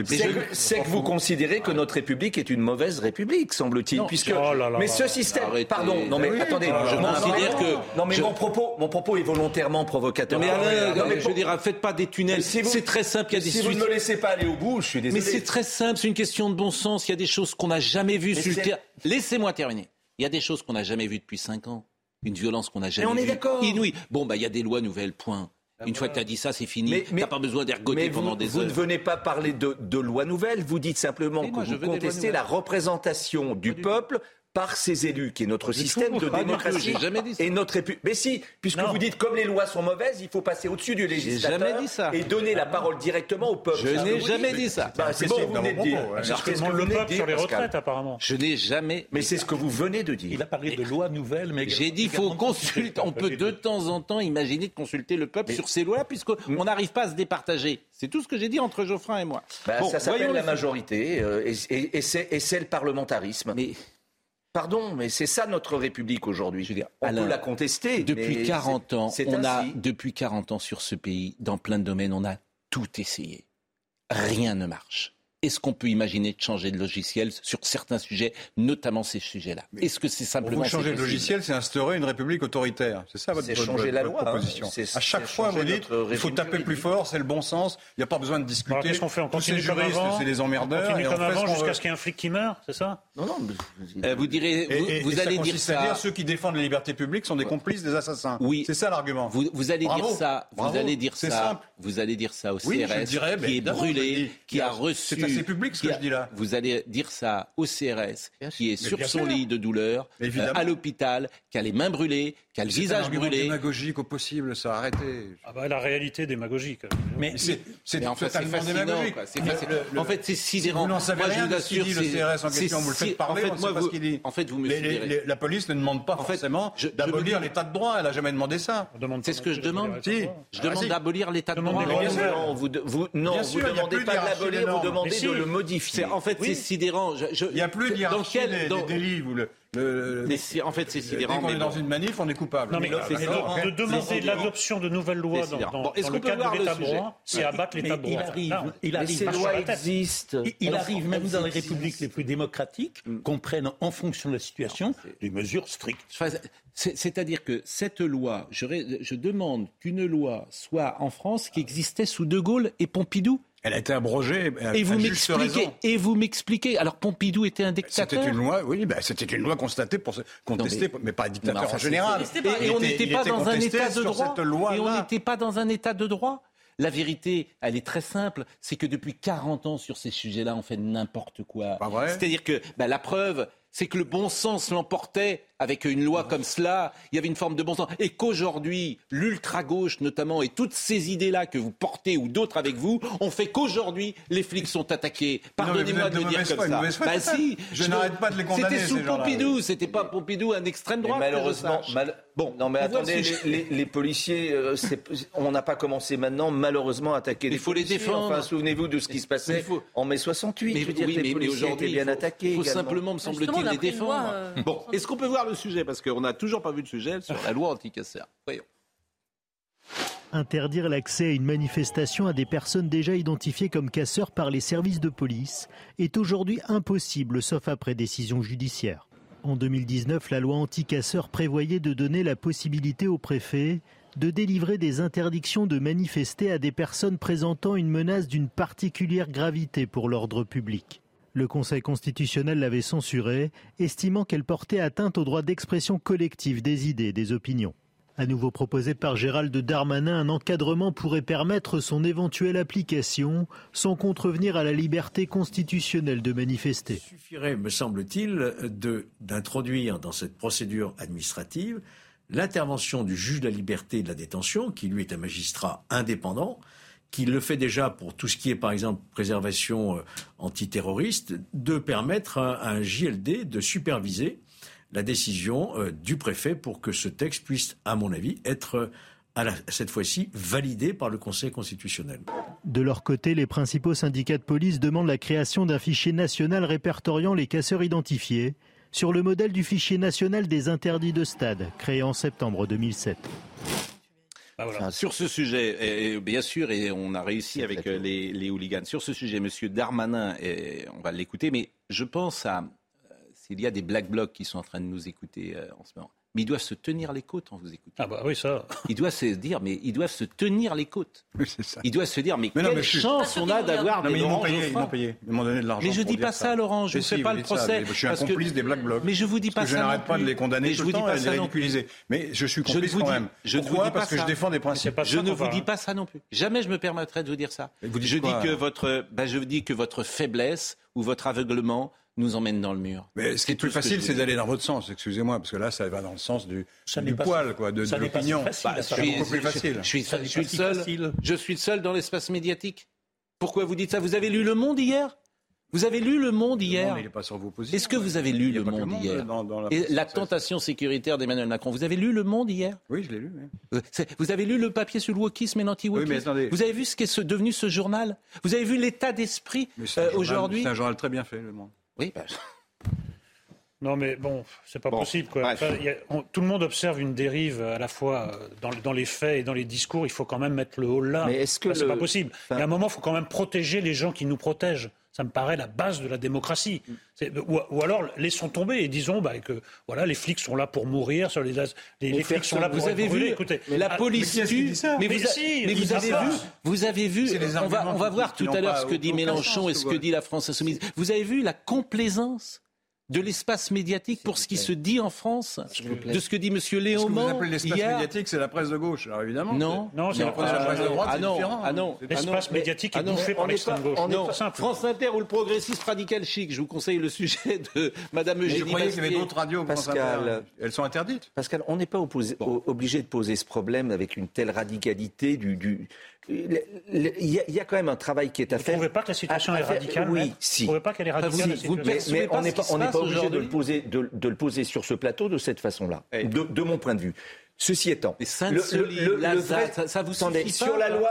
C'est que vous considérez que notre République est une mauvaise République, semble-t-il. Puisque... Oh mais ce système. Pardon, non mais attendez. Je considère que. Non mais mon, propos, mon propos est volontairement provocateur. Mais je veux dire, faites pas des tunnels. c'est très simple. Il y a des si vous ne me laissez pas aller au bout, je suis désolé. Mais c'est très simple, c'est une question de bon sens. Il y a des choses qu'on n'a jamais vues sur le terrain. Laissez-moi terminer. Il y a des choses qu'on n'a jamais vues depuis 5 ans. Une violence qu'on n'a jamais vue. on est d'accord. Inouïe. Bon, bah, il y a des lois nouvelles, point. Une fois que tu as dit ça, c'est fini. Tu n'as pas besoin d'ergoter pendant des vous heures. Vous ne venez pas parler de, de loi nouvelle, vous dites simplement que vous contestez la représentation du peuple par ses élus, qui est notre système de démocratie jamais dit ça. et notre république. Mais si, puisque vous dites comme les lois sont mauvaises, il faut passer au-dessus du législateur jamais dit ça. et donner la parole directement au peuple. Je n'ai jamais dit ça. Bah, c'est ce que vous venez de dire. C'est ce que demande le peuple sur les retraites, apparemment. Je n'ai jamais. Mais c'est ce que vous venez de dire. Il a parlé de lois nouvelles, mais j'ai dit faut consulter. On peut de temps en temps imaginer de consulter le peuple sur ces lois, puisqu'on n'arrive pas à se départager. C'est tout ce que j'ai dit entre Geoffrin et moi. Bah, ça s'appelle la majorité euh, et, et, et c'est le parlementarisme. Mais Pardon, mais c'est ça notre République aujourd'hui. Je veux dire, on peut la contester. Depuis 40 ans, on a depuis 40 ans sur ce pays, dans plein de domaines, on a tout essayé. Rien ne marche. Est-ce qu'on peut imaginer de changer de logiciel sur certains sujets, notamment ces sujets-là Est-ce que c'est simplement vous changer de logiciel, c'est instaurer une république autoritaire. C'est ça votre, votre, changer votre, la loi, proposition. Hein. À chaque fois, vous dites il faut taper plus fort, c'est le bon sens. Il n'y a pas besoin de discuter. Qu'est-ce qu'on fait On continue Tous comme juristes, avant. c'est des emmerdeurs. On continue et comme on fait avant jusqu'à ce qu'il y ait un flic qui meurt, c'est ça Non, non. Euh, vous direz, Et, vous, et- vous et ça allez dire consiste à ça. dire ceux qui défendent les libertés publiques sont des complices des assassins. Oui. C'est ça l'argument. Vous, vous allez Bravo. dire ça. Vous allez dire C'est ça. simple. Vous allez dire ça au CRS qui est brûlé, qui a reçu. Assez public, ce que a- je dis là. Vous allez dire ça au CRS qui est sur son sûr. lit de douleur, euh, à l'hôpital, qui a les mains brûlées, qui a le un visage argument brûlé. démagogique au possible, ça. Arrêtez. Ah bah, La réalité démagogique. Mais c'est en fait, c'est totalement démagogique. quoi. C'est Le- En fait, c'est sidérant. Si vous n'en savez Moi, je vous de assure, dit, le CRS en question, vous le faites parler, en fait, on ne moi, sait pas vous- ce qu'il dit. En fait, vous me Les- les- sidérez. les- la police ne demande pas En forcément d'abolir l'état de droit. Elle n'a jamais demandé ça. C'est ce que je demande. de. Je Ah, demande si. d'abolir l'état de droit. les bien sûr. Non, vous, de- a demandez pas de l'abolir, vous demandez de le modifier. C'est- En fait, c'est sidérant. Il n'y a plus des, dans- des délits. Vous le, le- en fait, c'est dès sidérant. qu'on mais est dans bon. une manif, on est coupable. Non, mais, de, de demander l'adoption de nouvelles lois dans, sidérant. dans- Bon, est-ce dans qu'on le peut cadre de l'état droit, c'est abattre l'état il droit. arrive, Non, il arrive, ces lois existent. il, arrive même dans les républiques les plus démocratiques qu'on prenne en fonction de la situation des mesures strictes. C'est-à-dire que cette loi, je, ré- je demande qu'une loi soit en France qui existait sous De Gaulle et Pompidou. Elle a été abrogée. à- Et vous à juste m'expliquez. raison. Et vous m'expliquez. Alors Pompidou était un dictateur. C'était une loi, oui, ben, c'était une loi constatée pour se contester, Non, mais, pas un dictateur Mais enfin, en général. Et, et on n'était pas dans un état de droit. Et on n'était pas dans un état de droit. La vérité, elle est très simple, c'est que depuis 40 ans sur ces sujets-là, on fait n'importe quoi. Pas vrai? C'est-à-dire que ben, la preuve, c'est que le bon sens l'emportait avec une loi comme cela. Il y avait une forme de bon sens. Et qu'aujourd'hui, l'ultra-gauche notamment, et toutes ces idées-là que vous portez ou d'autres avec vous, ont fait qu'aujourd'hui, les flics sont attaqués. Pardonnez-moi de de le dire comme ça. foi, Bah si, Je n'arrête pas de les condamner, C'était sous. Pompidou, c'était pas Pompidou un extrême je malheureusement, sache. mal- bon, non mais attendez, le les, sujet. les- les policiers, euh, c'est- on n'a pas commencé maintenant, malheureusement, à attaquer Mais les il faut les policiers. défendre. Enfin, souvenez-vous de ce qui se Mais passait il faut- en mai 68. Mais, je veux dire, oui, les mais- mais policiers aujourd'hui, étaient bien il faut, attaqués. faut également. simplement, me semble-t-il, les défendre. loi, euh, Bon, est-ce qu'on peut voir le sujet? Parce qu'on n'a toujours pas vu le sujet sur la loi anti-casseur. Voyons. Interdire l'accès à une manifestation à des personnes déjà identifiées comme casseurs par les services de police est aujourd'hui impossible, sauf après décision judiciaire. En 2019, la loi anti-casseurs prévoyait de donner la possibilité au préfet de délivrer des interdictions de manifester à des personnes présentant une menace d'une particulière gravité pour l'ordre public. Le Conseil constitutionnel l'avait censurée, estimant qu'elle portait atteinte au droit d'expression collective des idées et des opinions. À nouveau proposé par Gérald Darmanin, un encadrement pourrait permettre son éventuelle application sans contrevenir à la liberté constitutionnelle de manifester. Il suffirait, me semble-t-il, d'introduire dans cette procédure administrative l'intervention du juge de la liberté et de la détention, qui lui est un magistrat indépendant, qui le fait déjà pour tout ce qui est, par exemple, préservation euh, antiterroriste, de permettre à un JLD de superviser la décision euh, du préfet pour que ce texte puisse, à mon avis, être euh, à la- cette fois-ci validé par le Conseil constitutionnel. De leur côté, les principaux syndicats de police demandent la création d'un fichier national répertoriant les casseurs identifiés, sur le modèle du fichier national des interdits de stade, créé en septembre 2007. Bah voilà. Sur ce sujet, et, et bien sûr, et on a réussi avec euh, les, les hooligans. Sur ce sujet, Monsieur Darmanin, et on va l'écouter, mais je pense à s'il y a des black blocs qui sont en train de nous écouter euh, en ce moment. mais ils doivent se tenir les côtes en vous écoutant. Ah bah oui, ça. Ils doivent se dire, mais ils doivent se tenir les côtes. Oui, c'est ça. Ils doivent se dire, mais, Mais non, quelle mais je suis- chance on a d'avoir Non, des mais ils m'ont Laurent payé, ils m'ont payé. Ils m'ont donné de l'argent. Mais je pour dis pas ça, Laurent, je Mais ne fais si, pas le ça, procès. mais Je suis un parce que- complice des Black Blocs. Mais je vous dis pas Parce que ça je non n'arrête pas de les condamner Mais tout je le vous dis temps pas et de ça les non ridiculiser. Mais je suis ne complice vous quand dis- même. je ne vous Pourquoi dis pas Parce que je ça. défends des principes. Je ne vous dis pas ça non plus. Jamais je me permettrai de vous dire ça. je quoi, dis que alors votre, ben, je dis que votre faiblesse ou votre aveuglement nous emmène dans le mur. Mais ce qui est plus facile, c'est d'aller dans votre sens, excusez-moi, parce que là, ça va dans le sens du, Ça du n'est pas poil, quoi, de, si l'opinion. Bah, C'est suis- beaucoup plus facile. Je suis, je suis si seul. facile. Je suis le seul dans l'espace médiatique. Pourquoi vous dites ça? Vous avez lu Le Monde hier? Vous avez lu Le Monde Non, hier? mais il n'est pas sur vos positions. Est-ce que vous avez lu Le Monde hier? dans- dans la Et tentation sécuritaire d'Emmanuel Macron. Vous avez lu Le Monde hier? Oui, je l'ai lu. oui. Euh, Vous avez lu le papier sur le wokisme et l'anti-wokisme? Oui, mais attendez. Vous avez vu ce qu'est devenu ce journal? Vous avez vu l'état d'esprit euh, aujourd'hui? C'est un journal très bien fait, Le Monde. Oui, bah, Non, mais bon, c'est pas Bon, possible. Quoi. bref. Enfin, il y a- on- tout le monde observe une dérive à la fois euh, dans, dans les faits et dans les discours. Il faut quand même mettre le haut là. Mais est-ce que Enfin, c'est pas possible. enfin- a un moment, il faut quand même protéger les gens qui nous protègent. Ça me paraît la base de la démocratie. C'est- Ou, ou alors laissons tomber et disons bah, que voilà, les flics sont là pour mourir, sur les, les, les flics sont là pour vous avez brûler. vu Écoutez, la ah, police qui tue. Mais, Mais vous, a- si, mais vous il avez vu, vous avez vu. On va, on voir tout à l'heure ce que dit Mélenchon sens, et ce que dit la France insoumise. Vous avez vu la complaisance de l'espace médiatique pour ce qui se dit en France, de ce que dit Monsieur Ce que Léaumont vous appelez l'espace hier. médiatique, c'est la presse de gauche. Alors évidemment. Non, Non, c'est la presse de la presse de droite, ah non, ah non, L'espace ah non, médiatique est ah bouffé par l'extrême gauche. Non. France Inter ou le progressiste radical chic. Je vous conseille le sujet de Madame Mais je Eugénie croyais qu'il y avait d'autres radios. Pascal. Elles sont interdites. Pascal, on n'est pas obligé de poser ce problème avec une telle radicalité du. Il y, a- il y a quand même un travail qui est à Vous ne faire. trouvez pas que la situation À- à est faire- radicale Oui, si. Vous ne trouvez pas qu'elle est radicale vous- Mais, mais pas on n'est pas, on pas obligé de le, poser, de, de le poser sur ce plateau de cette façon-là, de, de mon point de vue. Ceci étant, le- le- vrai- ça- ça vous suffit pas, sur la loi.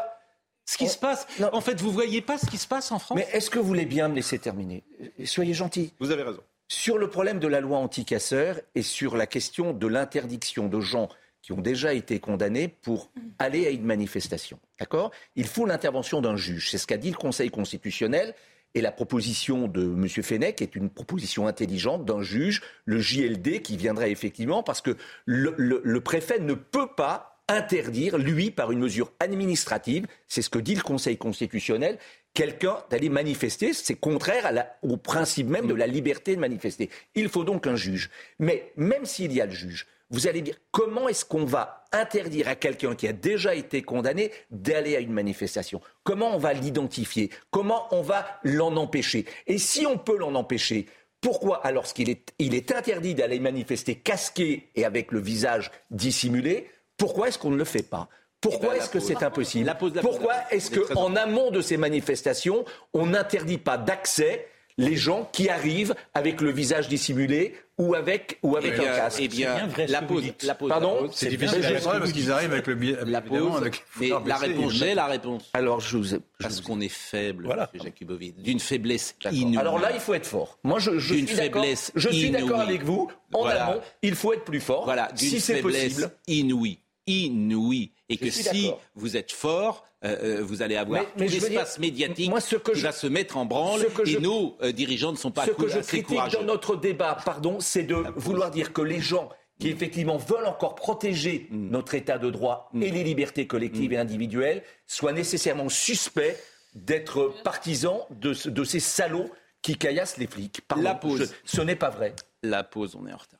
Ce qui On- se passe, Non. en fait, vous voyez pas ce qui se passe en France Mais est-ce que vous voulez bien me laisser terminer? Soyez gentil. Vous avez raison. Sur le problème de la loi anti-casseurs et sur la question de l'interdiction de gens qui ont déjà été condamnés pour aller à une manifestation. D'accord? Il faut l'intervention d'un juge. C'est ce qu'a dit le Conseil constitutionnel. Et la proposition de M. Fenech est une proposition intelligente d'un juge, le JLD, qui viendrait effectivement, parce que le, préfet ne peut pas interdire, lui, par une mesure administrative, c'est ce que dit le Conseil constitutionnel, quelqu'un d'aller manifester. C'est contraire au principe même de la liberté de manifester. Il faut donc un juge. Mais même s'il y a le juge, vous allez dire comment est-ce qu'on va interdire à quelqu'un qui a déjà été condamné d'aller à une manifestation? Comment on va l'identifier? Comment on va l'en empêcher? Et si on peut l'en empêcher, pourquoi alors qu'il est, il est interdit d'aller manifester casqué et avec le visage dissimulé Pourquoi est-ce qu'on ne le fait pas? Pourquoi Eh ben, est-ce que c'est impossible? La pause, la pause, Pourquoi est-ce qu'en amont de ces manifestations, on n'interdit pas d'accès les gens qui arrivent avec le visage dissimulé ou avec, ou avec Eh bien, un casque eh bien, la pause, la pause. Pardon. C'est difficile à parce qu'ils arrivent avec le. La pause. avec Mais la réponse, j'ai la réponse. Alors je vous ai- je Parce qu'on est faible. Jakubovic, d'une faiblesse inouïe. Alors là, il faut être fort. Moi, je, je suis d'accord. faiblesse Je suis d'accord avec vous. En Voilà. amont, il faut être plus fort. Voilà, d'une si c'est faiblesse possible. inouïe. Inouïe. Et Je que si vous êtes fort, euh, euh, vous allez avoir Mais- mais tout l'espace médiatique moi, ce que qui je- va se mettre en branle ce que et je- nos euh, dirigeants ne sont pas Ce que je critique courageux. dans notre débat, pardon, c'est de vouloir dire que les gens qui effectivement veulent encore protéger Mm. notre état de droit et les libertés collectives et individuelles soient nécessairement suspects d'être partisans de, ce- de ces salauds qui caillassent les flics. Pardon, La pause. ce n'est pas vrai. La pause, on est en retard.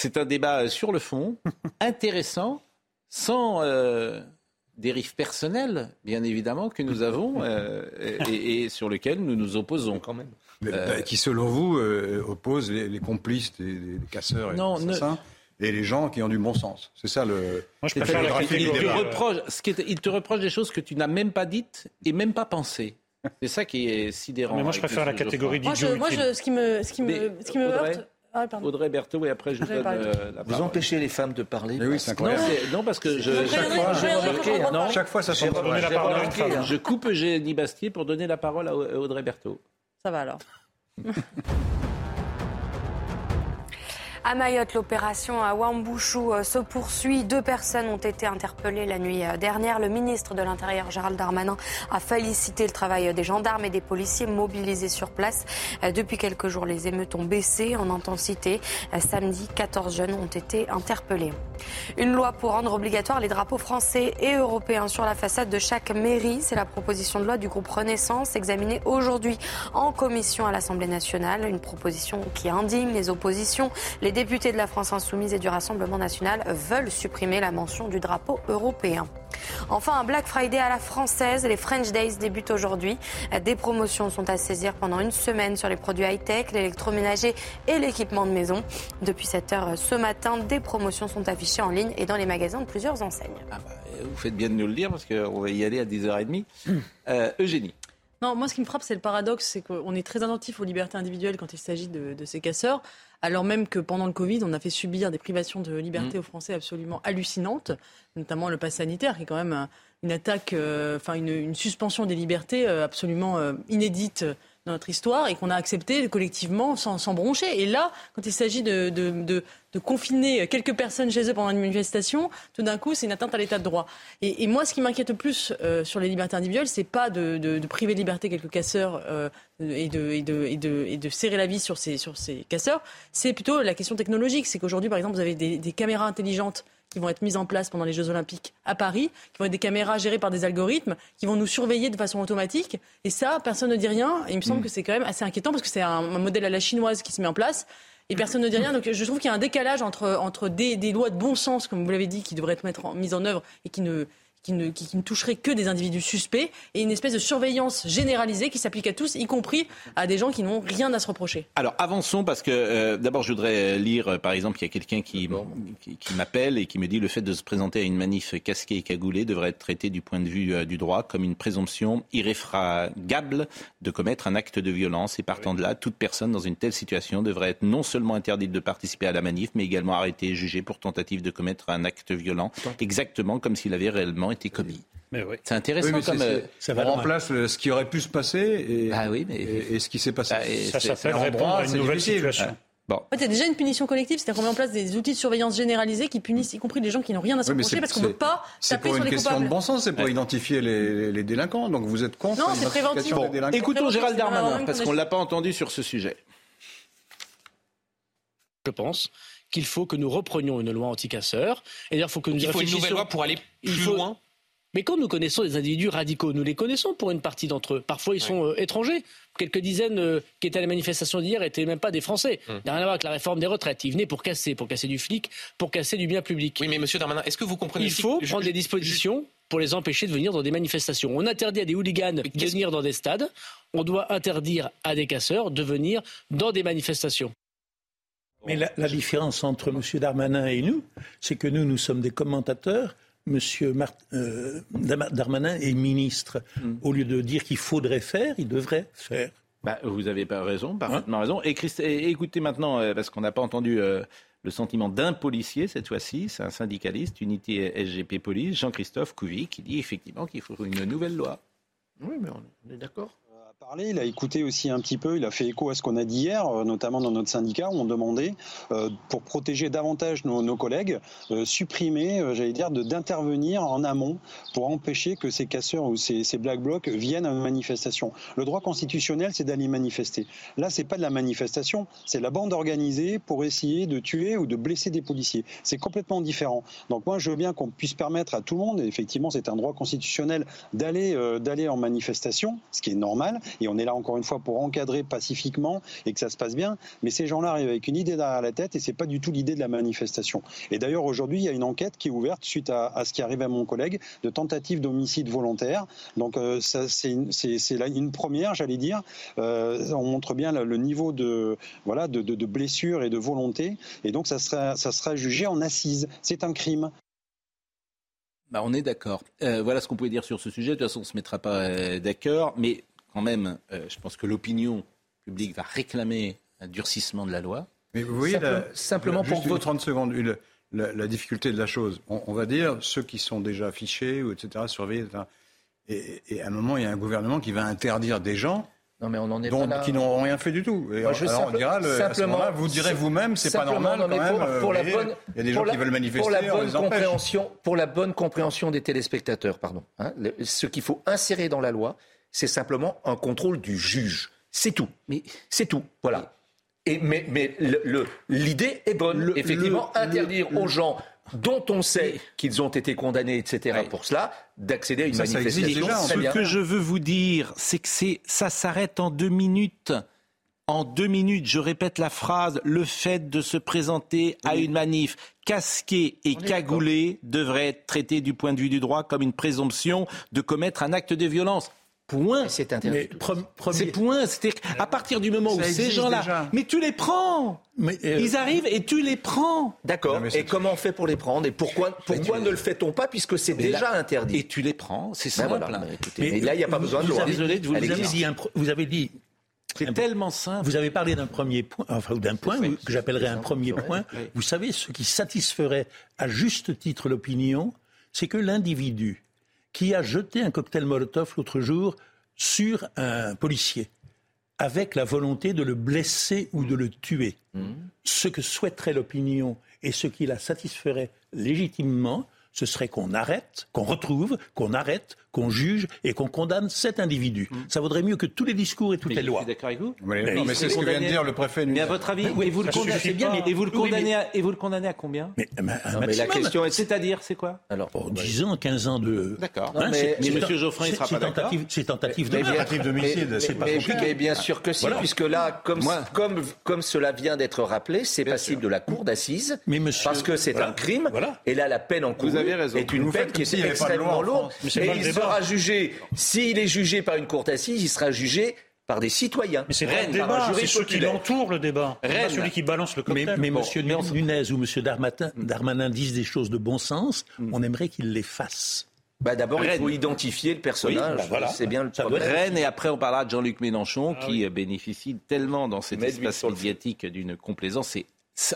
C'est un débat euh, sur le fond, intéressant, sans euh, dérive personnelle, bien évidemment, que nous avons euh, et, et sur lequel nous nous opposons quand même. Mais, Euh, bah, qui, selon vous, euh, oppose les, les complices des, des casseurs et Non, des ne- assassins et les gens qui ont du bon sens. C'est ça le. Moi, je préfère le la il, catégorie, te reproche, ce qui est- il te reproche des choses que tu n'as même pas dites et même pas pensées. C'est ça qui est sidérant. Mais moi, je préfère la catégorie Moi, je, d'idiot moi je, ce qui me, ce qui me, ce qui me heurte. Ah. Audrey Berthaud, et après je J'avais donne euh, la Vous parole. empêchez les femmes de parler. Mais oui, c'est Non, incroyable. c'est- non, parce que je, chaque fois, je non, Chaque fois, ça une femme. je coupe Eugénie Bastier pour donner la parole à Audrey Berthaud. Ça va alors. À Mayotte, l'opération à Wambouchou euh, se poursuit. Deux personnes ont été interpellées la nuit euh, dernière. Le ministre de l'Intérieur, Gérald Darmanin, a félicité le travail des gendarmes et des policiers mobilisés sur place. Euh, depuis quelques jours, les émeutes ont baissé en intensité. Samedi, 14 jeunes ont été interpellés. Une loi pour rendre obligatoire les drapeaux français et européens sur la façade de chaque mairie. C'est la proposition de loi du groupe Renaissance examinée aujourd'hui en commission à l'Assemblée nationale. Une proposition qui indigne les oppositions. Députés de la France insoumise et du Rassemblement national veulent supprimer la mention du drapeau européen. Enfin, un Black Friday à la française. Les French Days débutent aujourd'hui. Des promotions sont à saisir pendant une semaine sur les produits high-tech, l'électroménager et l'équipement de maison. Depuis 7 heures ce matin, des promotions sont affichées en ligne et dans les magasins de plusieurs enseignes. Ah bah, vous faites bien de nous le dire parce qu'on va y aller à 10h30. Euh, Eugénie. Non, moi, ce qui me frappe, c'est le paradoxe, c'est qu'on est très attentif aux libertés individuelles quand il s'agit de, ces casseurs, alors même que pendant le Covid, on a fait subir des privations de liberté mmh. aux Français absolument hallucinantes, notamment le pass sanitaire, qui est quand même une attaque, euh, enfin une, suspension des libertés euh, absolument euh, inédite dans notre histoire et qu'on a accepté collectivement sans, sans, broncher. Et là, quand il s'agit de, confiner quelques personnes chez eux pendant une manifestation, tout d'un coup, c'est une atteinte à l'état de droit. Et, moi, ce qui m'inquiète le plus euh, sur les libertés individuelles, c'est pas de, priver de liberté quelques casseurs euh, et, de, serrer la vie sur ces, casseurs, c'est plutôt la question technologique. C'est qu'aujourd'hui, par exemple, vous avez des caméras intelligentes qui vont être mises en place pendant les Jeux Olympiques à Paris, qui vont être des caméras gérées par des algorithmes, qui vont nous surveiller de façon automatique. Et ça, personne ne dit rien. Et il me semble mm. que c'est quand même assez inquiétant parce que c'est un, modèle à la chinoise qui se met en place. Et personne ne dit rien. Donc je trouve qu'il y a un décalage entre, entre des, des lois de bon sens, comme vous l'avez dit, qui devraient être mises en œuvre et qui ne, qui ne, qui, ne, toucherait que des individus suspects et une espèce de surveillance généralisée qui s'applique à tous, y compris à des gens qui n'ont rien à se reprocher. Alors avançons parce que euh, d'abord je voudrais lire, euh, par exemple, il y a quelqu'un qui, qui, m'appelle et qui me dit le fait de se présenter à une manif casquée et cagoulée devrait être traité du point de vue euh, du droit comme une présomption irréfragable de commettre un acte de violence. Et partant de là, toute personne dans une telle situation devrait être non seulement interdite de participer à la manif, mais également arrêtée et jugée pour tentative de commettre un acte violent, exactement comme s'il avait réellement été commis. C'est intéressant comme. Euh, ça va remplace ce qui aurait pu se passer et, ah oui, et, ce qui s'est passé. Bah, ça s'appelle répondre à une nouvelle situation. Bon. En fait, il y a déjà une punition collective, c'est-à-dire qu'on met en place des outils de surveillance généralisés qui punissent, y compris les gens qui n'ont rien à se reprocher, parce qu'on ne peut pas taper sur les coupables. C'est pour une question de bon sens, c'est pour identifier les, délinquants. Donc vous êtes contre Non, c'est préventif. Bon, écoutons Gérald Darmanin, parce qu'on ne l'a pas entendu sur ce sujet. Je pense qu'il faut que nous reprenions une loi anti-casseurs. Et il faut que nous Il faut une nouvelle loi pour aller plus loin mais quand nous connaissons des individus radicaux, nous les connaissons pour une partie d'entre eux. Parfois, ils sont euh, étrangers. Quelques dizaines euh, qui étaient à la manifestation d'hier n'étaient même pas des Français. Il n'y a rien à voir avec la réforme des retraites. Ils venaient pour casser, pour casser du flic, pour casser du bien public. Oui, mais Monsieur Darmanin, est-ce que vous comprenez Il faut prendre des dispositions pour les empêcher de venir dans des manifestations. On interdit à des hooligans de venir dans des stades. On doit interdire à des casseurs de venir dans des manifestations. Mais la, la différence entre M. Darmanin et nous, c'est que nous, nous sommes des commentateurs Monsieur euh, Darmanin est ministre. Hmm. Au lieu de dire qu'il faudrait faire, il devrait faire. Bah, vous avez pas raison, parfaitement hein raison. Et, écoutez maintenant, euh, parce qu'on n'a pas entendu euh, le sentiment d'un policier cette fois-ci, c'est un syndicaliste, Unité SGP Police, Jean-Christophe Couvi, qui dit effectivement qu'il faut une nouvelle loi. Oui, mais on est d'accord il a écouté aussi un petit peu, il a fait écho à ce qu'on a dit hier, euh, notamment dans notre syndicat, où on demandait, euh, pour protéger davantage nos, collègues, euh, supprimer, j'allais dire, d'intervenir en amont pour empêcher que ces casseurs ou ces, black blocs viennent à une manifestation. Le droit constitutionnel, c'est d'aller manifester. Là, c'est pas de la manifestation, c'est la bande organisée pour essayer de tuer ou de blesser des policiers. C'est complètement différent. Donc moi, je veux bien qu'on puisse permettre à tout le monde, et effectivement, c'est un droit constitutionnel, d'aller d'aller en manifestation, ce qui est normal. Et on est là encore une fois pour encadrer pacifiquement et que ça se passe bien. Mais ces gens-là arrivent avec une idée derrière la tête et c'est pas du tout l'idée de la manifestation. Et d'ailleurs, aujourd'hui, il y a une enquête qui est ouverte suite à, ce qui arrive à mon collègue de tentative d'homicide volontaire. Donc, euh, c'est une première, j'allais dire. Euh, on montre bien le, niveau de, voilà, de, de, blessure et de volonté. Et donc, ça sera, ça sera jugé en assise. C'est un crime. Bah, on est d'accord. Euh, voilà ce qu'on pouvait dire sur ce sujet. De toute façon, on ne se mettra pas d'accord. Mais quand même, euh, je pense que l'opinion publique va réclamer un durcissement de la loi. Mais vous voyez, simplement pour votre 30 secondes, la, difficulté de la chose. On, va dire ceux qui sont déjà affichés, ou etc., surveillés, Et, et, à un moment, il y a un gouvernement qui va interdire des gens Non, mais on en est Donc, qui n'ont rien fait du tout. Et alors, on dira, simplement, vous direz vous-même, c'est pas normal quand même. Pour, la bonne, il y a des gens qui veulent manifester. Pour la bonne compréhension, pour la bonne compréhension des téléspectateurs, pardon. Hein, ce qu'il faut insérer dans la loi, c'est simplement un contrôle du juge. C'est tout. Mais c'est tout. Voilà. Et, mais mais l'idée est bonne. Effectivement, interdire aux gens dont on sait qu'ils ont été condamnés, etc., pour cela, d'accéder à une manifestation. Ce que je veux vous dire, c'est que ça s'arrête en deux minutes. En deux minutes, je répète la phrase, le fait de se présenter à une manif casqué et cagoulé devrait être traité du point de vue du droit comme une présomption de commettre un acte de violence. Point. C'est interdit. C'est point. C'est à partir du moment où ces gens-là, mais tu les prends. Mais euh, Ils arrivent et tu les prends. D'accord. Et comment on fait pour les prendre Et pourquoi, pourquoi ne le fait-on pas puisque c'est déjà interdit? Et tu les prends. C'est ben simple. mais, là, il n'y a pas besoin de loi. Désolé de vous, vous avez dit, vous avez dit c'est tellement simple. Vous avez parlé d'un premier point, enfin d'un point que j'appellerais un premier point. Vous savez, ce qui satisferait à juste titre l'opinion, c'est que l'individu qui a jeté un cocktail Molotov l'autre jour sur un policier avec la volonté de le blesser ou de le tuer. Mmh. Ce que souhaiterait l'opinion et ce qui la satisferait légitimement, ce serait qu'on arrête, qu'on retrouve, qu'on arrête, qu'on juge et qu'on condamne cet individu. Mm. Ça vaudrait mieux que tous les discours et toutes les lois. d'accord avec vous mais, mais c'est ce que vient de dire le préfet. Mais à votre avis, et vous, le condamnez, bien, et vous le condamnez, à, et vous le condamnez à combien mais, la question est, c'est-à-dire, c'est quoi Alors, 10 ans, 15 ans de. D'accord. Hein, mais, M. Geoffrin, il sera pas d'accord. C'est tentative de tentative d'homicide, c'est pas compliqué. bien sûr que si, puisque là, comme cela vient d'être rappelé, c'est passible de la cour d'assises, parce que c'est un crime. Et là, la peine en cours est une peine qui est extrêmement lourde. Et il sera jugé s'il est jugé par une cour d'assises, il sera jugé par des citoyens. Mais c'est pas le débat, c'est ceux qui l'entourent le débat. Pas celui qui balance le cocktail. Mais, M. Nunez ou M. Darmanin, Darmanin disent des choses de bon sens, mm. on aimerait qu'ils les fassent. Bah D'abord, il faut identifier le personnage. Bah voilà. C'est bien le problème. Rennes, et après, on parlera de Jean-Luc Mélenchon, ah qui bénéficie tellement dans cet espace médiatique d'une complaisance.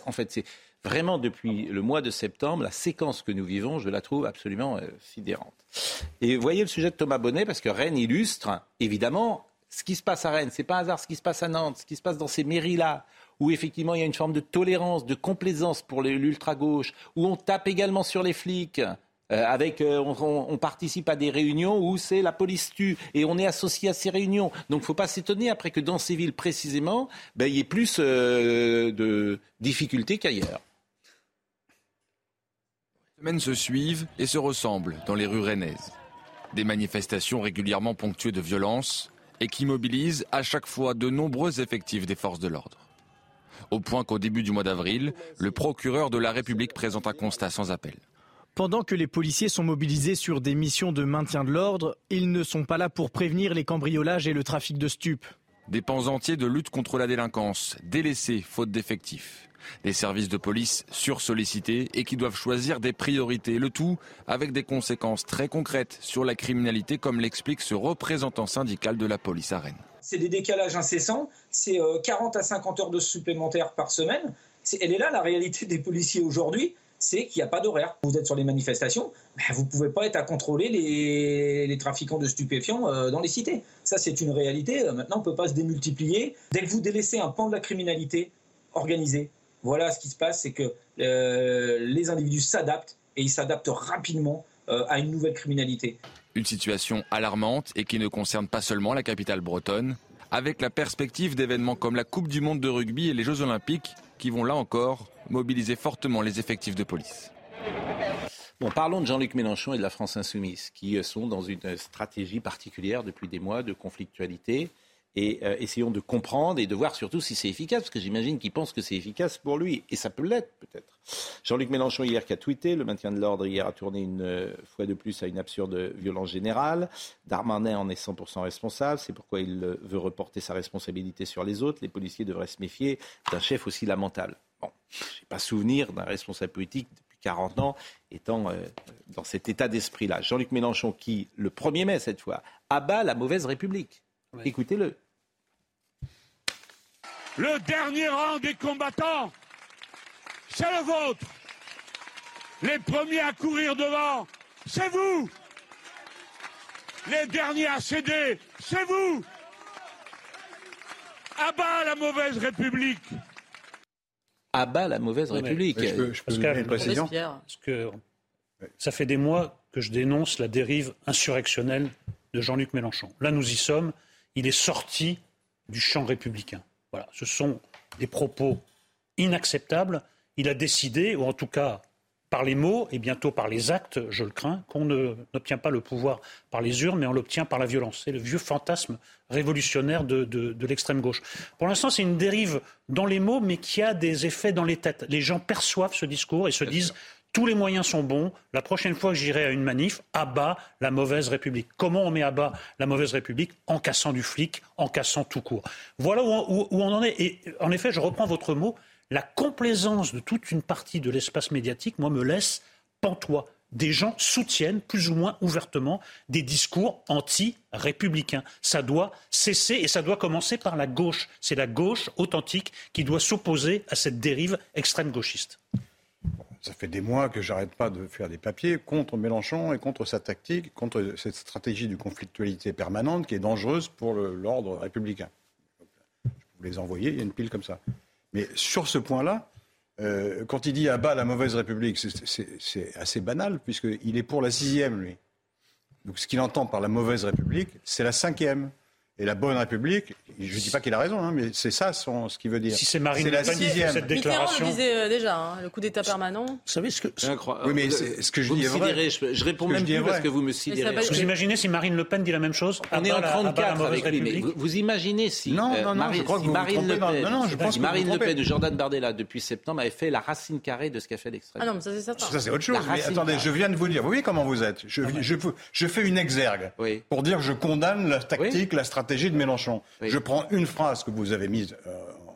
en fait, c'est vraiment depuis le mois de septembre, la séquence que nous vivons, je la trouve absolument euh, sidérante. Et voyez le sujet de Thomas Bonnet, parce que Rennes illustre, évidemment, ce qui se passe à Rennes. C'est pas un hasard ce qui se passe à Nantes, ce qui se passe dans ces mairies-là, où effectivement il y a une forme de tolérance, de complaisance pour l'ultra-gauche, où on tape également sur les flics. Euh, avec, euh, on, participe à des réunions où c'est la police tue et on est associé à ces réunions. Donc il ne faut pas s'étonner après que dans ces villes précisément, ben, il y ait plus de difficultés qu'ailleurs semaines se suivent et se ressemblent dans les rues rennaises. Des manifestations régulièrement ponctuées de violence et qui mobilisent à chaque fois de nombreux effectifs des forces de l'ordre. Au point qu'au début du mois d'avril, le procureur de la République présente un constat sans appel. Pendant que les policiers sont mobilisés sur des missions de maintien de l'ordre, ils ne sont pas là pour prévenir les cambriolages et le trafic de stupes. Des pans entiers de lutte contre la délinquance, délaissés faute d'effectifs. Des services de police sursollicités et qui doivent choisir des priorités, le tout avec des conséquences très concrètes sur la criminalité, comme l'explique ce représentant syndical de la police à Rennes. C'est des décalages incessants, c'est 40 euh, à 50 heures de supplémentaires par semaine. Elle est là la réalité des policiers aujourd'hui c'est qu'il n'y a pas d'horaire. Vous êtes sur les manifestations, ben, vous ne pouvez pas être à contrôler les, trafiquants de stupéfiants euh, dans les cités. Ça, c'est une réalité. Euh, maintenant, on ne peut pas se démultiplier. Dès que vous délaissez un pan de la criminalité organisée, voilà ce qui se passe, c'est que euh, les individus s'adaptent et ils s'adaptent rapidement euh, à une nouvelle criminalité. Une situation alarmante et qui ne concerne pas seulement la capitale bretonne, avec la perspective d'événements comme la Coupe du Monde de rugby et les Jeux Olympiques qui vont là encore mobiliser fortement les effectifs de police. Bon, parlons de Jean-Luc Mélenchon et de la France insoumise, qui sont dans une stratégie particulière depuis des mois de conflictualité et euh, essayons de comprendre et de voir surtout si c'est efficace, parce que j'imagine qu'il pense que c'est efficace pour lui, et ça peut l'être peut-être. Jean-Luc Mélenchon hier qui a tweeté, le maintien de l'ordre hier a tourné une euh, fois de plus à une absurde violence générale. Darmanin en est 100% responsable, c'est pourquoi il euh, veut reporter sa responsabilité sur les autres. Les policiers devraient se méfier d'un chef aussi lamentable. Bon, je n'ai pas souvenir d'un responsable politique depuis 40 ans étant dans cet état d'esprit-là. Jean-Luc Mélenchon qui, le 1er mai cette fois, abat la mauvaise République. Écoutez-le le dernier rang des combattants, c'est le vôtre. Les premiers à courir devant, c'est vous. Les derniers à céder, c'est vous. Abat la mauvaise République Abat la mauvaise République. Je peux, je peux donner une précision Parce que ça fait des mois que je dénonce la dérive insurrectionnelle de Jean-Luc Mélenchon. Là, nous y sommes. Il est sorti du champ républicain. Voilà, ce sont des propos inacceptables. Il a décidé, ou en tout cas par les mots et bientôt par les actes, je le crains, qu'on n'obtient pas le pouvoir par les urnes, mais on l'obtient par la violence. C'est le vieux fantasme révolutionnaire de, de l'extrême gauche. Pour l'instant, c'est une dérive dans les mots, mais qui a des effets dans les têtes. Les gens perçoivent ce discours et se disent tous les moyens sont bons. La prochaine fois j'irai à une manif, à bas la mauvaise République. Comment on met à bas la mauvaise République En cassant du flic, en cassant tout court. Voilà où, on en est. Et en effet, je reprends votre mot, la complaisance de toute une partie de l'espace médiatique, moi, me laisse pantois. Des gens soutiennent plus ou moins ouvertement des discours anti-républicains. Ça doit cesser et ça doit commencer par la gauche. C'est la gauche authentique qui doit s'opposer à cette dérive extrême gauchiste. Ça fait des mois que j'arrête pas de faire des papiers contre Mélenchon et contre sa tactique, contre cette stratégie de conflictualité permanente qui est dangereuse pour l'ordre républicain. Je vous les envoyer, il y a une pile comme ça. Mais sur ce point-là, euh, quand il dit à bas la mauvaise République, c'est assez banal, puisqu'il est pour la sixième, lui. Donc ce qu'il entend par la mauvaise République, c'est la cinquième. Et la bonne République, je ne dis pas qu'il a raison, hein, mais c'est ça son, ce qu'il veut dire. Si c'est Marine Le Pen cette déclaration. le disait euh, déjà, hein, le coup d'État permanent. Vous savez ce que. C'est incroyable. Oui, mais ce que je dis est vrai. Je, réponds même plus parce que vous me sidérez. Vous imaginez si Marine Le Pen dit la même chose On est en 34 avec lui, mais vous, imaginez si. Non, non, non, je crois que Marine Le Pen, non, non, je pense Marine Le Pen ou Jordan Bardella, depuis septembre, avait fait la racine carrée de ce qu'a fait l'extrême. Ah non, mais ça c'est certain. Ça c'est autre chose. Mais attendez, je viens de vous dire, vous voyez comment vous êtes. Je fais une exergue pour dire que je condamne la tactique, la stratégie de Mélenchon. Je prends une phrase que vous avez mise euh,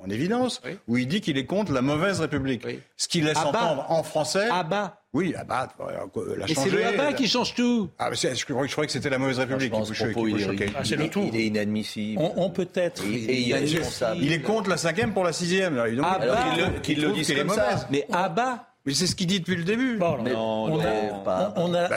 en évidence, où il dit qu'il est contre la mauvaise République. Ce qui laisse entendre en français. Abat. Oui, Abat. Euh, la c'est le Abat qui change tout. Ah, je, je, croyais que c'était la mauvaise République qui vous, choquait. Ah, c'est le tout. Il est inadmissible. On, peut être. Il, est contre la cinquième pour la sixième. Abat. Qu'il le dise comme ça. Mais Abat. Mais c'est ce qu'il dit depuis le début. Bon, mais on, a, on, a,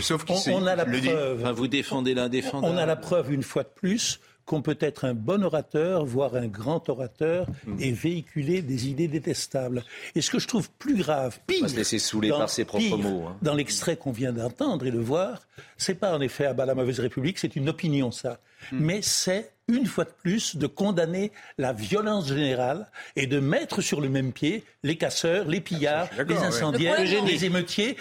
sauf on, a la preuve. vous défendez l'indéfendable. On a la preuve une fois de plus qu'on peut être un bon orateur, voire un grand orateur, hmm. et véhiculer des idées détestables. Et ce que je trouve plus grave, pire, se laisser saouler dans, par ses propres mots, hein. dans l'extrait qu'on vient d'entendre et de voir, c'est pas en effet à bas la mauvaise République, c'est une opinion ça, hmm. mais c'est une fois de plus, de condamner la violence générale et de mettre sur le même pied les casseurs, les pillards, les incendiaires, les émeutiers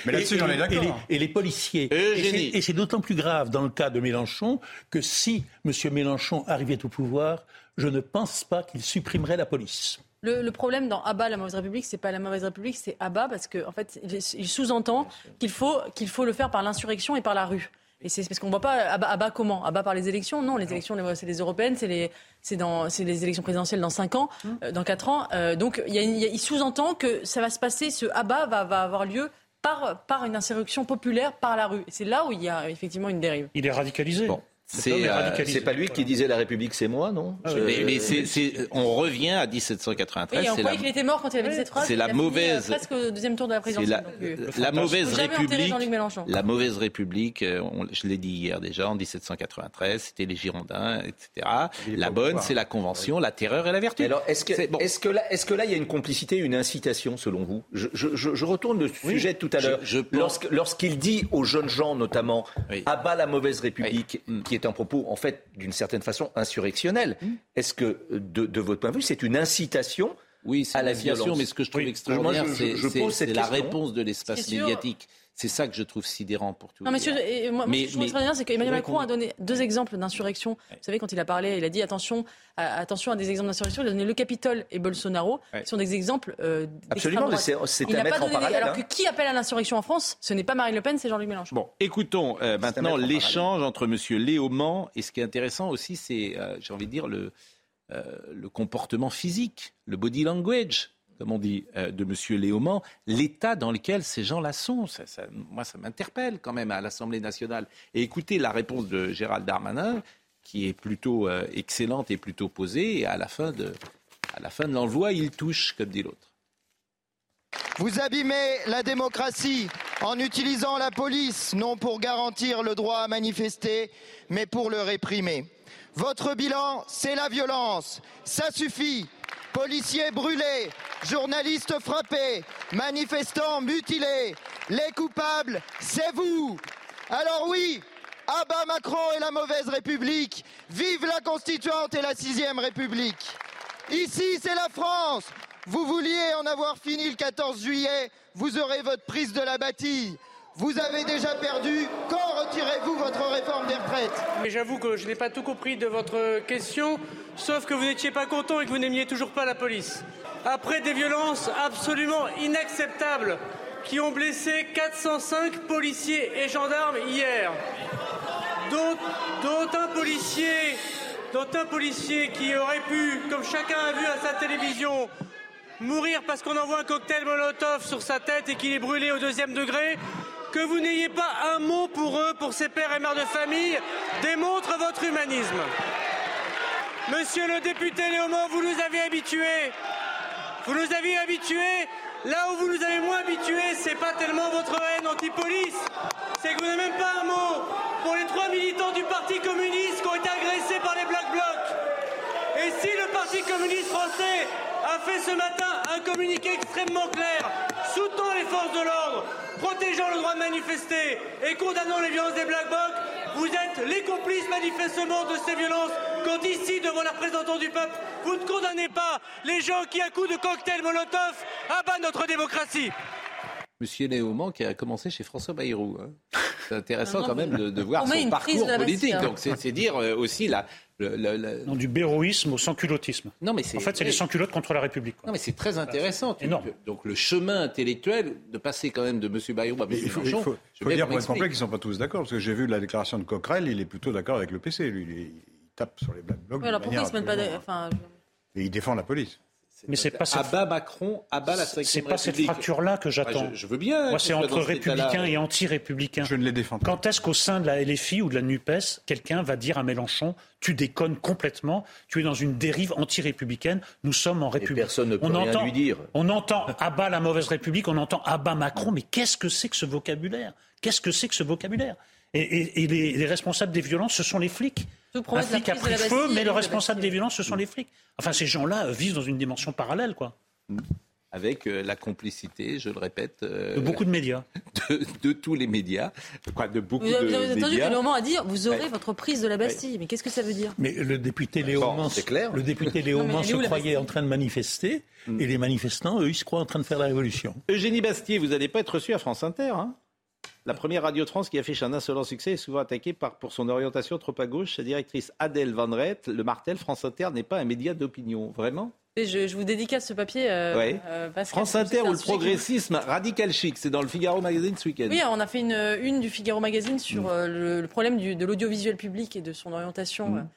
et, les, policiers. Et c'est d'autant plus grave dans le cas de Mélenchon que si M. Mélenchon arrivait au pouvoir, je ne pense pas qu'il supprimerait la police. Le, problème dans Abba, la mauvaise République, c'est pas la mauvaise République, c'est Abba, parce qu'en en fait, il sous-entend qu'il faut, qu'il faut le faire par l'insurrection et par la rue. Et c'est parce qu'on ne voit pas à bas, comment À bas par les élections Non, les élections, c'est les européennes, c'est les, les élections présidentielles dans 5 ans, hum. euh, dans 4 ans. Euh, donc il, il sous-entend que ça va se passer, ce abat va, va avoir lieu par, par une insurrection populaire par la rue. C'est là où il y a effectivement une dérive. Il est radicalisé. C'est pas lui qui disait la République c'est moi, non ah Mais, on revient à 1793. Oui, on croyait qu'il était mort quand il avait cette phrase. C'est la mauvaise. presque au deuxième tour de la présidentielle. La, la mauvaise République. La mauvaise République. je l'ai dit hier déjà en 1793. C'était les Girondins, etc. La bonne, c'est la Convention, la terreur et la vertu. Alors, est-ce que, est-ce que là, est-ce que là, il y a une complicité, une incitation, selon vous? Je, je, retourne le sujet tout à l'heure. Lorsqu'il dit aux jeunes gens, notamment, abat la mauvaise République, qui est un propos, en fait, d'une certaine façon insurrectionnel. Mmh. Est-ce que, de, votre point de vue, c'est une incitation oui, à la violence mais ce que je trouve extraordinaire, c'est la réponse de l'espace médiatique. C'est ça que je trouve sidérant pour tout. Non, monsieur, et moi, mais, ce que je trouve c'est qu'Emmanuel Macron a donné deux exemples d'insurrection. Vous savez, quand il a parlé, il a dit attention, à, attention à des exemples d'insurrection. Il a donné le Capitole et Bolsonaro, qui sont des exemples. Euh, Absolument, c'est à mettre en parallèle. Alors que hein. qui appelle à l'insurrection en France Ce n'est pas Marine Le Pen, c'est Jean-Luc Mélenchon. Bon, écoutons euh, maintenant l'échange entre Monsieur Léaumont et ce qui est intéressant aussi, c'est, euh, j'ai envie de dire, le, euh, le comportement physique, le body language comme on dit, euh, de M. Léaumont, l'état dans lequel ces gens-là sont. moi, ça m'interpelle quand même à l'Assemblée nationale. Et écoutez la réponse de Gérald Darmanin, qui est plutôt euh, excellente et plutôt posée, et à la fin de l'envoi, il touche, comme dit l'autre. Vous abîmez la démocratie en utilisant la police, non pour garantir le droit à manifester, mais pour le réprimer. Votre bilan, c'est la violence. Ça suffit. Policiers brûlés, journalistes frappés, manifestants mutilés. Les coupables, c'est vous. Alors oui, abat Macron et la mauvaise République. Vive la Constituante et la sixième République. Ici, c'est la France. Vous vouliez en avoir fini le 14 juillet, vous aurez votre prise de la bâtille. Vous avez déjà perdu. Quand retirez-vous votre réforme des retraites? J'avoue que je n'ai pas tout compris de votre question, sauf que vous n'étiez pas content et que vous n'aimiez toujours pas la police. Après des violences absolument inacceptables qui ont blessé 405 policiers et gendarmes hier, dont, dont un policier qui aurait pu, comme chacun a vu à sa télévision, mourir parce qu'on envoie un cocktail Molotov sur sa tête et qu'il est brûlé au deuxième degré, que vous n'ayez pas un mot pour eux, pour ces pères et mères de famille, démontre votre humanisme. Monsieur le député Léaumont, vous nous avez habitués. Vous nous avez habitués. Là où vous nous avez moins habitués, c'est pas tellement votre haine anti-police, c'est que vous n'avez même pas un mot pour les trois militants du Parti communiste qui ont été agressés par les Black Blocs. Et si le Parti communiste français a fait ce matin un communiqué extrêmement clair, soutenant les forces de l'ordre, protégeant le droit de manifester et condamnant les violences des Black Blocs, vous êtes les complices manifestement de ces violences quand ici, devant la représentants du peuple, vous ne condamnez pas les gens qui, à coups de cocktail Molotov, abattent notre démocratie. Monsieur Néauman qui a commencé chez François Bayrou. Hein. C'est intéressant quand même de, voir son parcours politique. Donc c'est dire euh, aussi la, non, du béroïsme au sans-culottisme. Non, mais en fait, c'est les sans-culottes contre la République. Non, mais c'est très intéressant. Donc le chemin intellectuel de passer quand même de M. Bayrou à M. Il faut, il faut, dire pour être complet qu'ils ne sont pas tous d'accord. Parce que j'ai vu la déclaration de Coquerel, il est plutôt d'accord avec le PC. Lui, il, tape sur les Black Blocs. alors pourquoi il se met pas... Enfin, Et il défend la police. Mais c'est pas cette... Abat Macron, abat la C'est pas cette fracture-là que j'attends. je, veux bien. Moi, c'est entre républicains et anti-républicains. Je ne les défends pas. Quand est-ce qu'au sein de la LFI ou de la NUPES, quelqu'un va dire à Mélenchon Tu déconnes complètement, tu es dans une dérive anti-républicaine, nous sommes en République. Et personne ne peut on rien entend, lui dire. On entend abat la mauvaise République, on entend abat Macron, mais qu'est-ce que c'est que ce vocabulaire? Qu'est-ce que c'est que ce vocabulaire? Et, les, responsables des violences, ce sont les flics. Un flic a pris feu, mais le responsable des violences, ce sont les flics. Enfin, ces gens-là euh, vivent dans une dimension parallèle, quoi. Avec euh, la complicité, je le répète, euh, de beaucoup de médias, de, tous les médias, quoi, de beaucoup vous, de vous avez entendu médias. que moment a dit vous aurez votre prise de la Bastille. Mais qu'est-ce que ça veut dire? Mais le député Léo clair. le député Léo se croyait en train de manifester, mm. et les manifestants, eux, ils se croient en train de faire la révolution. Eugénie Bastier, vous n'allez pas être reçu à France Inter, hein? La première radio France qui affiche un insolent succès est souvent attaquée par, pour son orientation trop à gauche. Sa directrice Adèle Van Rett le martel France Inter n'est pas un média d'opinion. Vraiment? Je, je, vous dédicace ce papier. Euh, euh, France Inter ou le progressisme radical chic, c'est dans le Figaro Magazine ce week-end. Oui, on a fait une une du Figaro Magazine sur mm. euh, le, problème de l'audiovisuel public et de son orientation. Mm.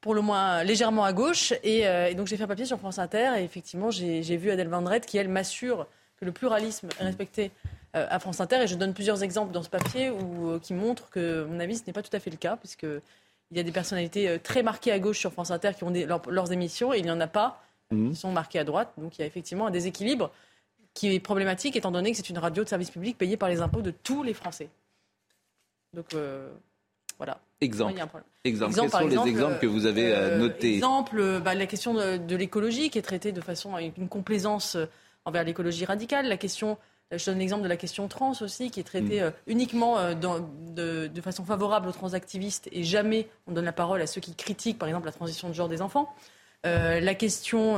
pour le moins légèrement à gauche. Et, donc j'ai fait un papier sur France Inter et effectivement j'ai vu Adèle Van Rett qui, elle, m'assure que le pluralisme est respecté euh, à France Inter. Et je donne plusieurs exemples dans ce papier où, euh, qui montrent que, à mon avis, ce n'est pas tout à fait le cas, puisque il y a des personnalités euh, très marquées à gauche sur France Inter qui ont leurs émissions et il n'y en a pas mmh. qui sont marquées à droite. Donc il y a effectivement un déséquilibre qui est problématique étant donné que c'est une radio de service public payée par les impôts de tous les Français. Donc voilà. Exemple. Exemple. Quels sont les exemples que vous avez notés? Exemple, bah, la question de, de l'écologie qui est traitée de façon avec une complaisance envers l'écologie radicale. La question je donne l'exemple de la question trans aussi, qui est traitée mm. euh, uniquement euh, de, façon favorable aux transactivistes et jamais on donne la parole à ceux qui critiquent, par exemple, la transition de genre des enfants. Euh, la question.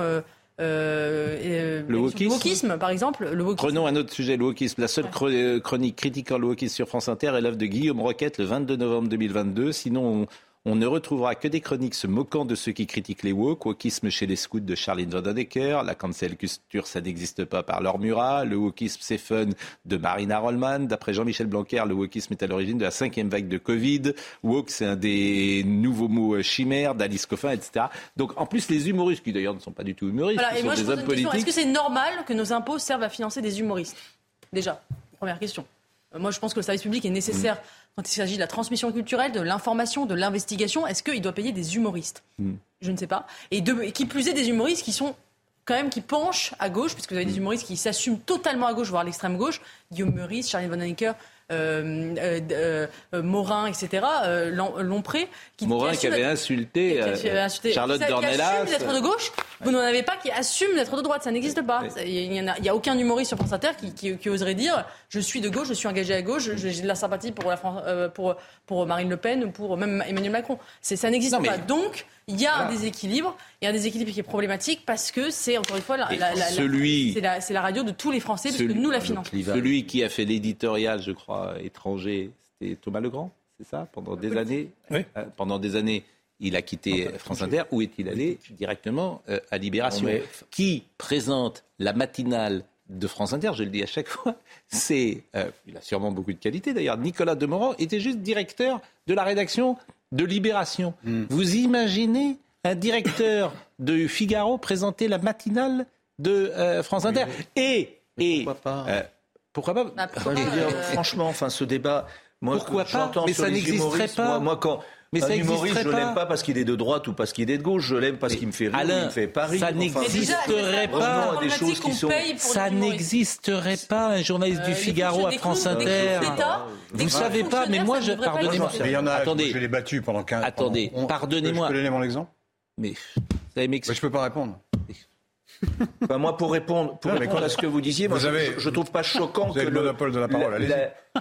le wokisme. par exemple. Le Prenons un autre sujet, le wokisme. La seule chronique critiquant le wokisme sur France Inter est l'œuvre de Guillaume Roquette le 22 novembre 2022. Sinon, on ne retrouvera que des chroniques se moquant de ceux qui critiquent les woke, wokisme chez les scouts de Charline Vandendecker, la cancel culture ça n'existe pas par leur murat, le wokisme c'est fun de Marina Rollman, d'après Jean-Michel Blanquer, le wokisme est à l'origine de la cinquième vague de Covid, woke c'est un des nouveaux mots chimères d'Alice Coffin, etc. Donc en plus les humoristes, qui d'ailleurs ne sont pas du tout humoristes, voilà, sont des hommes politiques. Est-ce que c'est normal que nos impôts servent à financer des humoristes? Déjà, première question. Euh, moi je pense que le service public est nécessaire. Mm quand il s'agit de la transmission culturelle, de l'information, de l'investigation, est-ce qu'il doit payer des humoristes? Hmm. Je ne sais pas. Et, qui plus est, des humoristes qui sont quand même qui penchent à gauche, puisque vous avez des humoristes qui s'assument totalement à gauche, voire à l'extrême gauche, Guillaume Meurice, Charlie Van Hanecker, euh, euh, euh, Morin, etc., Lompré. Qui, Morin qui, avait insulté, qui, insulté Charlotte ça, Dornelas. Qui assume d'être de gauche. Vous n'en avez pas qui assume d'être de droite. Ça n'existe pas. Il n'y a, aucun humoriste sur France Inter qui, oserait dire je suis de gauche, je suis engagé à gauche, j'ai de la sympathie pour, la France, pour, Marine Le Pen ou pour même Emmanuel Macron. Ça n'existe pas. Donc, il y a un déséquilibre, il y a un déséquilibre qui est problématique parce que c'est encore une fois la, celui... la radio de tous les Français parce que nous la finançons. Celui qui a fait l'éditorial, je crois, euh, étranger, c'était Thomas Legrand, c'est ça Pendant des années, euh, pendant des années, il a quitté France Inter. Où est-il allé Directement euh, à Libération. Qui présente la matinale de France Inter, je le dis à chaque fois, c'est, il a sûrement beaucoup de qualités d'ailleurs, Nicolas Demorand était juste directeur de la rédaction de Libération. Vous imaginez un directeur de Figaro présenter la matinale de France Inter oui. Et, et pas, pourquoi pas bah, pourquoi Franchement, enfin, ce débat. Moi, pourquoi pas Mais ça n'existerait pas. Moi, moi, quand mais un ça humoriste, je l'aime pas parce qu'il est de droite ou parce qu'il est de gauche. Je l'aime parce qu'il me fait rire, Alain, il me fait. Ça n'existerait enfin, pas. Des choses qui sont... Ça n'existerait pas un journaliste euh, du Figaro à France Inter. Vous savez pas, mais moi, je pardonnez-moi. Attendez, je l'ai battu pendant 15. Attendez, pardonnez-moi. Je peux donner mon exemple. Mais vous allez m'expliquer. Je peux pas répondre. Enfin, moi, pour répondre, pour non, répondre à ce que vous disiez, vous moi, avez, je, ne trouve pas choquant vous que avez le monopole de la parole.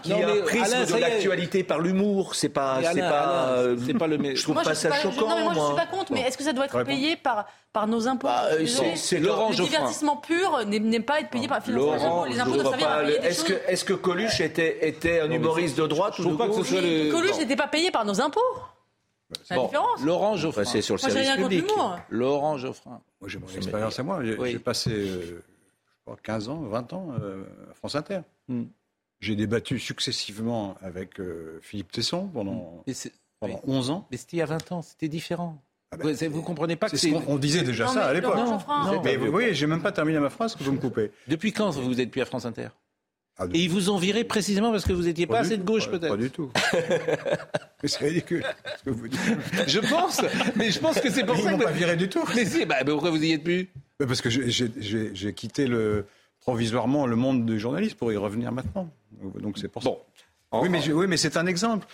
Qu'il y ait un Alain, de l'actualité par l'humour, c'est pas, c'est pas, euh, pas le. Je trouve moi, pas je ça pas, choquant. Je, non, mais moi, moi, je suis pas contre. Mais est-ce que ça doit être Réponds. payé par par nos impôts bah, C'est Laurent Le divertissement pur n'aime pas être payé par ah, les impôts. Est-ce que est-ce que Coluche était était un humoriste de droite ou de gauche Coluche n'était pas payé par nos impôts. Bon, Laurent Geoffrin. C'est sur le service public. Laurent Geoffrin moi, j'ai mon expérience à moi. J'ai passé euh, 15 ans, 20 ans euh, à France Inter. Hmm. J'ai débattu successivement avec euh, Philippe Tesson pendant, hmm. 11 ans. Mais c'était il y a 20 ans, c'était différent. Ah vous, ben, ne comprenez pas que c'est. Ce on, disait déjà ça à l'époque. Mais vous voyez, j'ai même pas terminé ma phrase que vous me coupez. Depuis quand vous êtes plus à France Inter? Ah, Et ils vous ont viré précisément parce que vous n'étiez pas, assez de gauche, peut-être Pas du tout. mais c'est ridicule, ce que vous dites. Je pense, mais je pense que c'est pour mais ça. Ils ne m'ont pas viré du tout. Bah, mais pourquoi vous y êtes plus? Parce que j'ai quitté provisoirement le monde du journalisme pour y revenir maintenant. Donc c'est pour ça. Oui mais, oui, mais c'est un exemple.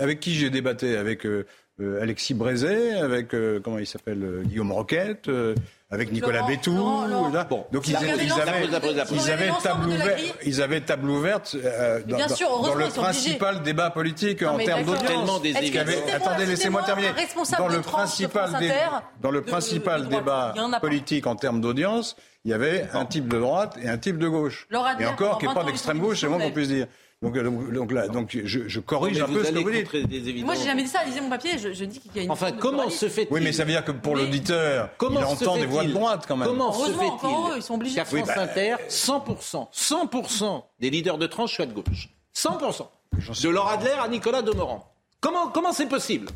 Avec qui j'ai débatté? Avec euh, euh, Alexis Brézet, avec euh, comment il s'appelle euh, Guillaume Roquette, avec Nicolas Bétou. Bon, Donc ils, avaient, ils, avaient table ouverte, ils avaient table ouverte euh, dans, le principal débat politique en termes d'audience. Des... Attendez, laissez-moi terminer. Dans le principal, dé... dans le principal débat politique en termes d'audience, il y avait un type de droite et un type de gauche. Et encore, qui n'est pas d'extrême gauche, c'est moins qu'on puisse dire. Euh, donc, donc, là, donc je, corrige un peu ce que vous dites. Moi, j'ai jamais dit ça. Lisez mon papier. Je, dis qu'il y a une. Enfin, comment se fait-il Oui, mais ça veut dire que pour l'auditeur, il entend des voix de droite quand même. Comment se fait-il Ils sont obligés. Qu'à France bah, Inter, 100%, 100% des leaders de tranche soient de gauche. 100%. De Laura Adler à Nicolas Demorand. Comment c'est possible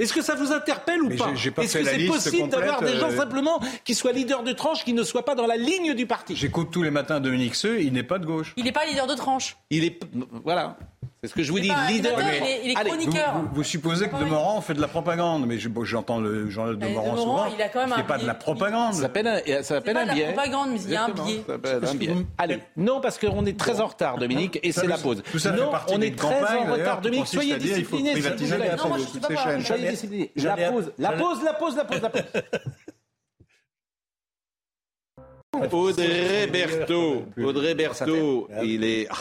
est-ce que ça vous interpelle ou pas Est-ce que c'est possible d'avoir des gens euh, simplement qui soient leaders de tranche, qui ne soient pas dans la ligne du parti? J'écoute tous les matins Dominique Seux, il n'est pas de gauche. Il n'est pas leader de tranche. Il est. Voilà. C'est ce que je vous dis, leader. Mais. Vous, supposez que Demorand fait de la propagande, mais j'entends je, bon, le Jean Demorand de souvent. Il a quand même un pas de la propagande. Ça s'appelle un, ça appelle un biais. La propagande, mais il y a un biais. Un biais. Allez, non parce qu'on est très en retard, Dominique, et c'est la pause. Tout ça non, fait partie on est très en retard, Dominique. Soyez disciplinés. Soyez disciplinés. La pause, la pause, la pause, la pause. Audrey Berthaud, Audrey Berthaud, ah il est. Ah,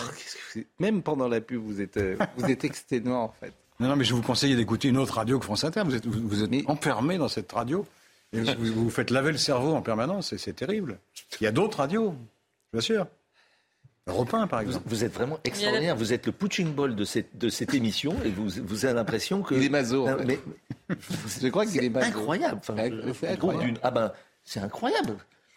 Même pendant la pub, vous êtes, euh, vous êtes exténuant en fait. Non, non, mais je vous conseille d'écouter une autre radio que France Inter. Vous êtes, vous, êtes enfermé dans cette radio. Et vous, vous faites laver le cerveau en permanence et c'est terrible. Il y a d'autres radios, bien sûr. Repin, par exemple. Vous, êtes vraiment extraordinaire. Vous êtes le punching ball de cette, de cette émission et vous, vous avez l'impression que. Il est mais, je crois qu'il est. Incroyable. Incroyable. Ah ben, c'est incroyable.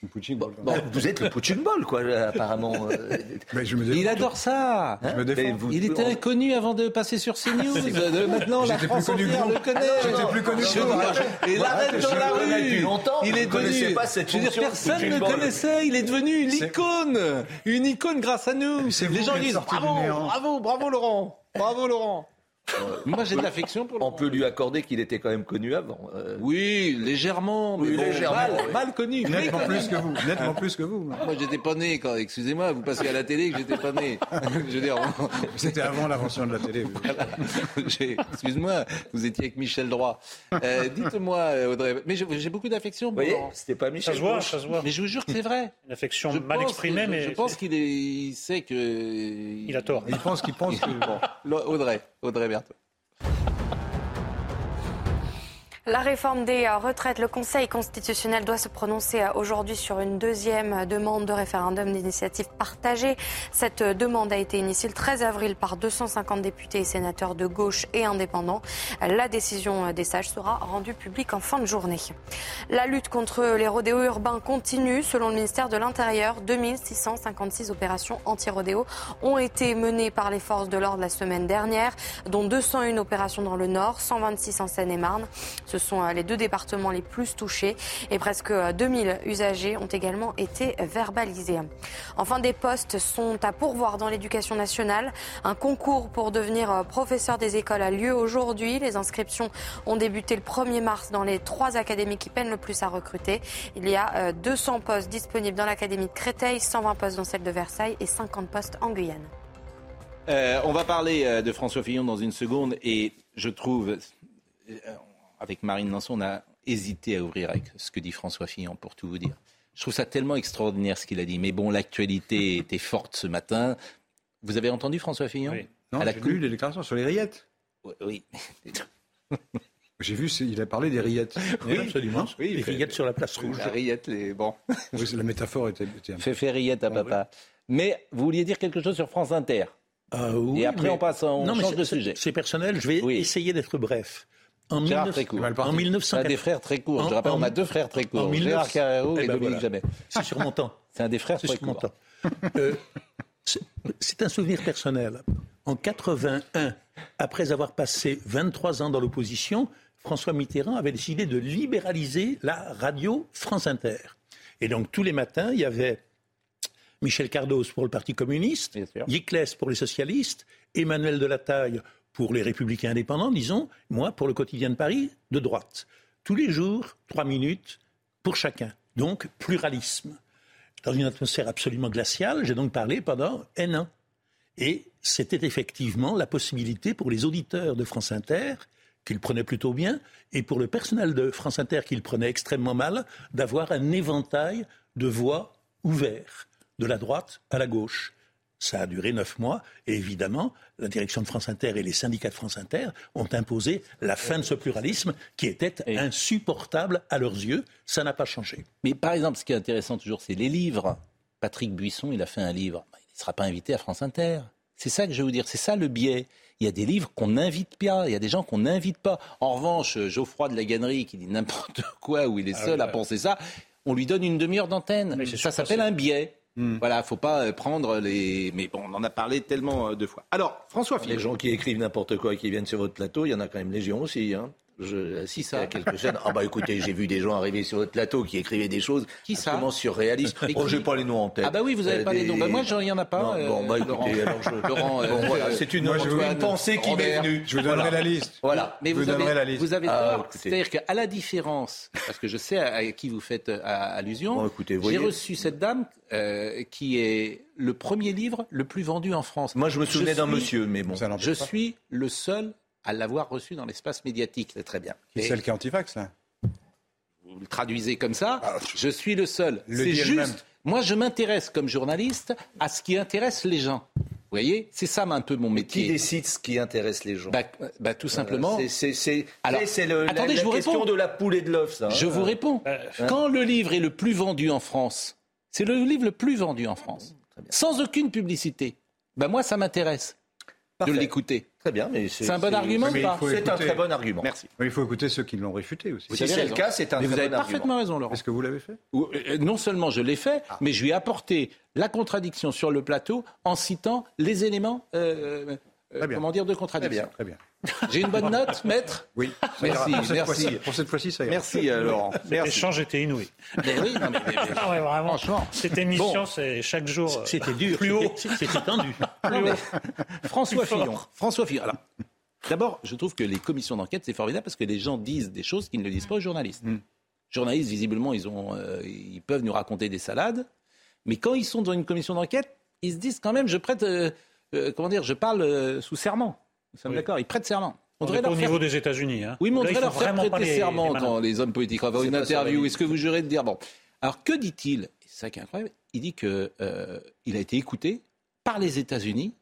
Poutine ball, bon, vous êtes le Poutine Ball, quoi, euh, apparemment. Euh, Mais je me il adore ça. Hein je me hein défends. Vous... il était connu avant de passer sur CNews. Euh, maintenant, la France plus entière le connaît. Ah J'étais plus connu que vous. Et l'arrête dans la rue. Il est devenu. Pas cette je veux dire, personne ne connaissait. Il est devenu une icône. Une icône grâce à nous. Les gens disent bravo, bravo, bravo Laurent. Bravo Laurent. Moi, j'ai de l'affection pour On peut lui accorder qu'il était quand même connu avant. euh. Oui, légèrement, mais Oui, bon, légèrement, mal, oui. mal connu. Nettement plus que vous. Nettement plus que vous. Moi, j'étais pas né quand, excusez-moi, vous passez à la télé que j'étais pas né. Je veux dire, on- C'était avant l'invention de la télé. J'ai- excuse-moi, vous étiez avec Michel Droit. Euh, Dites-moi, Audrey, mais j'ai beaucoup d'affection pour Vous voyez, c'était pas Ça Michel se voit, Gauche. ça se voit. Mais je vous jure que c'est vrai. Une affection Je mal exprimée, que- mais je pense qu'il est- il sait que il a tort. Il pense qu'il pense que. Bon, Audrey, Audrey Berthaud. La réforme des euh, retraites, le Conseil constitutionnel doit se prononcer euh, aujourd'hui sur une deuxième euh, demande de référendum d'initiative partagée. Cette demande a été initiée le 13 avril par 250 députés et sénateurs de gauche et indépendants. La décision des sages sera rendue publique en fin de journée. La lutte contre les rodéos urbains continue. Selon le ministère de l'Intérieur, 2656 opérations anti-rodéo ont été menées par les forces de l'ordre la semaine dernière, dont 201 opérations dans le Nord, 126 en Seine-et-Marne. Ce sont euh, les deux départements les plus touchés et presque euh, 2000 usagers ont également été verbalisés. Enfin, des postes sont à pourvoir dans l'éducation nationale. Un concours pour devenir euh, professeur des écoles a lieu aujourd'hui. Les inscriptions ont débuté le 1er mars dans les trois académies qui peinent le plus à recruter. Il y a euh, 200 postes disponibles dans l'académie de Créteil, 120 postes dans celle de Versailles et 50 postes en Guyane. On va parler de François Fillon dans une seconde et je trouve, avec Marine Lançon, on a hésité à ouvrir avec ce que dit François Fillon, pour tout vous dire. Je trouve ça tellement extraordinaire ce qu'il a dit. Mais bon, l'actualité était forte ce matin. Vous avez entendu François Fillon? Oui. Non, j'ai cou- lu les déclarations sur les rillettes. Oui. J'ai vu, il a parlé des rillettes. Oui, absolument. Oui, les fait- rillettes sur la place rouge. La rillette, les... bon. Oui, la métaphore était. était un peu- Fais faire rillette à papa. Mais vous vouliez dire quelque chose sur France Inter? Ah oui, Et après, mais- on passe, on Non, change de sujet. C'est personnel. Je vais Oui. essayer d'être bref. En, Gérard 19 très court. Mal parti. en On a 1980 des frères très courts. En- Je rappelle, en- on a deux frères très courts. en 1900 Gérard Carrero Eh et ben Dominique voilà. Jamais. C'est sur mon temps. C'est un des frères très sur mon courts. temps. Euh, c'est- un souvenir personnel. En 81, après avoir passé 23 ans dans l'opposition, François Mitterrand avait décidé de libéraliser la radio France Inter. Et donc tous les matins, il y avait Michel Cardos pour le Parti communiste. Yiclès pour les socialistes, Emmanuel Delataille pour les républicains indépendants, disons, moi pour le quotidien de Paris, de droite. Tous les jours, trois minutes pour chacun. Donc, pluralisme. Dans une atmosphère absolument glaciale, j'ai donc parlé pendant un an. Et c'était effectivement la possibilité pour les auditeurs de France Inter, qu'ils prenaient plutôt bien, et pour le personnel de France Inter, qu'ils prenaient extrêmement mal, d'avoir un éventail de voix ouverts, de la droite à la gauche. Ça a duré neuf mois, et évidemment, la direction de France Inter et les syndicats de France Inter ont imposé la fin de ce pluralisme qui était insupportable à leurs yeux. Ça n'a pas changé. Mais par exemple, ce qui est intéressant toujours, c'est les livres. Patrick Buisson, il a fait un livre. Il ne sera pas invité à France Inter. C'est ça que je veux vous dire. C'est ça le biais. Il y a des livres qu'on n'invite pas. Il y a des gens qu'on n'invite pas. En revanche, Geoffroy de la Gannerie qui dit n'importe quoi, où il est Ah seul à penser ça, on lui donne une demi-heure d'antenne. Ça s'appelle un biais. Hmm. Voilà, faut pas euh, prendre les. Mais bon, on en a parlé tellement euh, de fois. Alors, François Les Fillon. gens qui écrivent n'importe quoi et qui viennent sur votre plateau, il y en a quand même légion aussi. Hein. Je, si ça, il y a quelques chaînes. Ah bah écoutez, j'ai vu des gens arriver sur votre plateau qui écrivaient des choses Qui ça? absolument surréalistes. Mais Oh, qui j'ai pas les noms en tête. Ah bah oui, vous avez Euh, pas les noms. Bah moi, il y en a pas. Non, euh, bon, bah écoutez, Laurent. alors je... Laurent, euh, Bon, voilà, euh, c'est une, moi, je vous- une pensée qui m'est venue. Je vous donnerai la liste. Voilà. Mais vous, vous avez, la liste. vous avez Ah, tort. écoutez. C'est-à-dire qu'à la différence, parce que je sais à, à qui vous faites euh, allusion, Bon, écoutez, vous j'ai reçu cette dame euh, qui est le premier livre le plus vendu en France. Moi, je me souvenais d'un monsieur, mais bon. Ça Je suis le seul à l'avoir reçu dans l'espace médiatique. C'est très bien. Qui est Et celle qui est antifax, là vous le traduisez comme ça. je suis le seul. Le C'est juste. Moi, je m'intéresse comme journaliste à ce qui intéresse les gens. Vous voyez, c'est ça un peu mon Qui métier. décide ce qui intéresse les gens Bah, bah, tout simplement. C'est- C'est c'est- Alors, c'est- c'est le- la, attendez, la je vous question réponds. de la poule et de l'œuf, ça. hein. Je vous réponds. Euh, Quand le livre est le plus vendu en France, c'est le livre le plus vendu en France, sans aucune publicité, ben moi ça m'intéresse de l'écouter. Très bien, mais C'est un bon argument ou pas C'est un écouter. très bon argument. Merci. Mais il faut écouter ceux qui l'ont réfuté aussi. Vous Si avez c'est le cas, c'est un Mais vous très avez bon argument. parfaitement raison, Laurent. Est-ce que vous l'avez fait? Ou, euh, Non seulement je l'ai fait, Ah. mais je lui ai apporté la contradiction sur le plateau en citant les éléments, euh, euh, comment dire, de contradiction. Très bien. J'ai une bonne note, maître Oui. Merci, Pour cette merci. fois-ci- Pour cette fois-ci, ça ira. Merci, euh, Laurent. L'échange était inouï. Mais oui, non, mais- mais- mais- Ah ouais, vraiment. Franchement. Cette émission, Bon. c'est chaque jour. euh, C'était dur, Plus haut. c'était- tendu. Non, mais François Plus. Fillon. François Fillon. Alors, D'abord, je trouve que les commissions d'enquête, c'est formidable parce que les gens disent des choses qu'ils ne disent pas aux journalistes. Les journalistes, visiblement, ils, ont, euh, ils peuvent nous raconter des salades, mais quand ils sont dans une commission d'enquête, ils se disent quand même, je prête, euh, euh, comment dire, je parle sous serment. Nous sommes d'accord, ils prêtent serment. On, on est au niveau des États-Unis. Hein. Oui, mais on devrait leur faire prêter les, serment quand les hommes politiques avoir une interview. Est-ce que vous jurez de dire bon Alors que dit-il? C'est ça qui est incroyable. Il dit que il a été écouté par les États-Unis,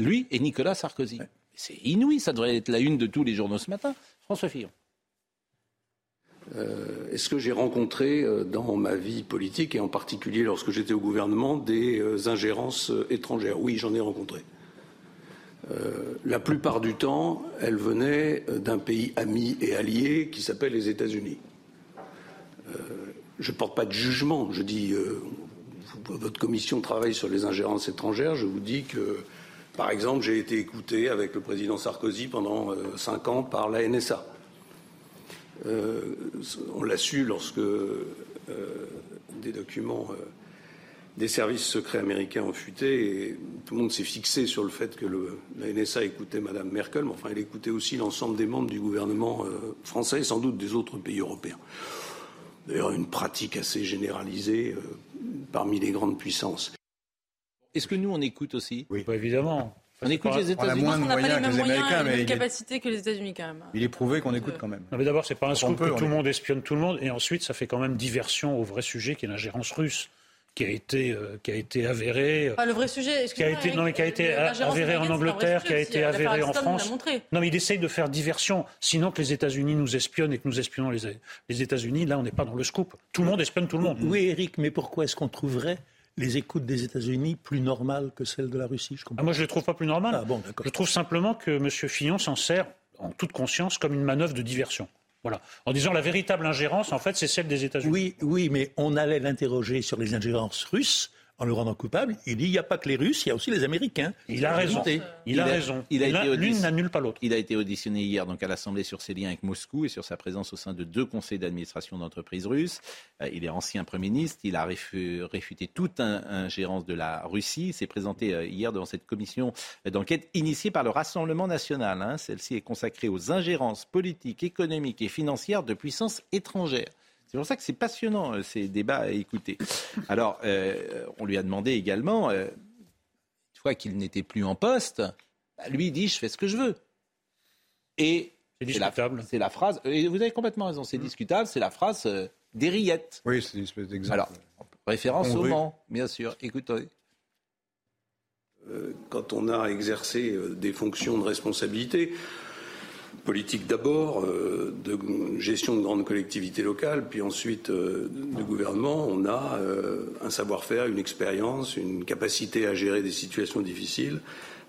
lui et Nicolas Sarkozy. C'est inouï, ça devrait être la une de tous les journaux ce matin. François Fillon. Euh, Est-ce que j'ai rencontré euh, dans ma vie politique, et en particulier lorsque j'étais au gouvernement, des euh, ingérences euh, étrangères? Oui, j'en ai rencontré. Euh, la plupart du temps, elles venaient d'un pays ami et allié qui s'appelle les États-Unis. je ne porte pas de jugement. Je dis, votre commission travaille sur les ingérences étrangères. Je vous dis que par exemple, j'ai été écouté avec le président Sarkozy pendant euh, cinq ans par la NSA. Euh, on l'a su lorsque euh, des documents euh, des services secrets américains ont fuité et tout le monde s'est fixé sur le fait que le, la NSA écoutait Mme Merkel, mais enfin, elle écoutait aussi l'ensemble des membres du gouvernement euh, français et sans doute des autres pays européens. D'ailleurs, une pratique assez généralisée euh, parmi les grandes puissances. Est-ce que nous, on écoute aussi? Oui, bah, évidemment. On écoute les États-Unis. On n'a pas les mêmes moyens et les mêmes capacités que les États-Unis quand même. Il est prouvé qu'on écoute quand même. Non, mais d'abord, c'est pas un scoop que tout le monde espionne tout le monde, et ensuite, ça fait quand même diversion au vrai sujet qui est l'ingérence russe qui a été euh, qui a été avéré ah, le vrai sujet qui a été non mais qui a été avéré en Angleterre qui a été avéré en France non mais il essaye de faire diversion sinon que les États-Unis nous espionnent et que nous espionnons les, les États-Unis là on n'est pas dans le scoop tout le monde espionne tout le monde oui Eric mais pourquoi est-ce qu'on trouverait les écoutes des États-Unis plus normales que celles de la Russie je ah, Moi, je ne les trouve pas plus normales. Ah, bon, je trouve simplement que M. Fillon s'en sert en toute conscience comme une manœuvre de diversion. Voilà. En disant la véritable ingérence, en fait, c'est celle des États-Unis. Oui, oui, mais on allait l'interroger sur les ingérences russes en le rendant coupable. Il dit il n'y a pas que les Russes, il y a aussi les Américains. Il a raison. Il, il a, raison. L'une n'annule pas l'autre. Il a été auditionné hier donc à l'Assemblée sur ses liens avec Moscou et sur sa présence au sein de deux conseils d'administration d'entreprises russes. Euh, il est ancien Premier ministre. Il a réfuté toute ingérence de la Russie. Il s'est présenté euh, hier devant cette commission d'enquête initiée par le Rassemblement national. Hein. Celle-ci est consacrée aux ingérences politiques, économiques et financières de puissances étrangères. C'est pour ça que c'est passionnant euh, ces débats à écouter. Alors, euh, on lui a demandé également, euh, une fois qu'il n'était plus en poste, bah, lui il dit je fais ce que je veux. Et c'est discutable. C'est la, phrase. Et vous avez complètement raison. C'est discutable. C'est la phrase euh, des rillettes. Oui, c'est une espèce d'exemple. Alors, référence au Mans, bien sûr. Écoutez. Quand on a exercé des fonctions de responsabilité, politique d'abord, euh, de gestion de grandes collectivités locales, puis ensuite euh, de gouvernement, on a euh, un savoir-faire, une expérience, une capacité à gérer des situations difficiles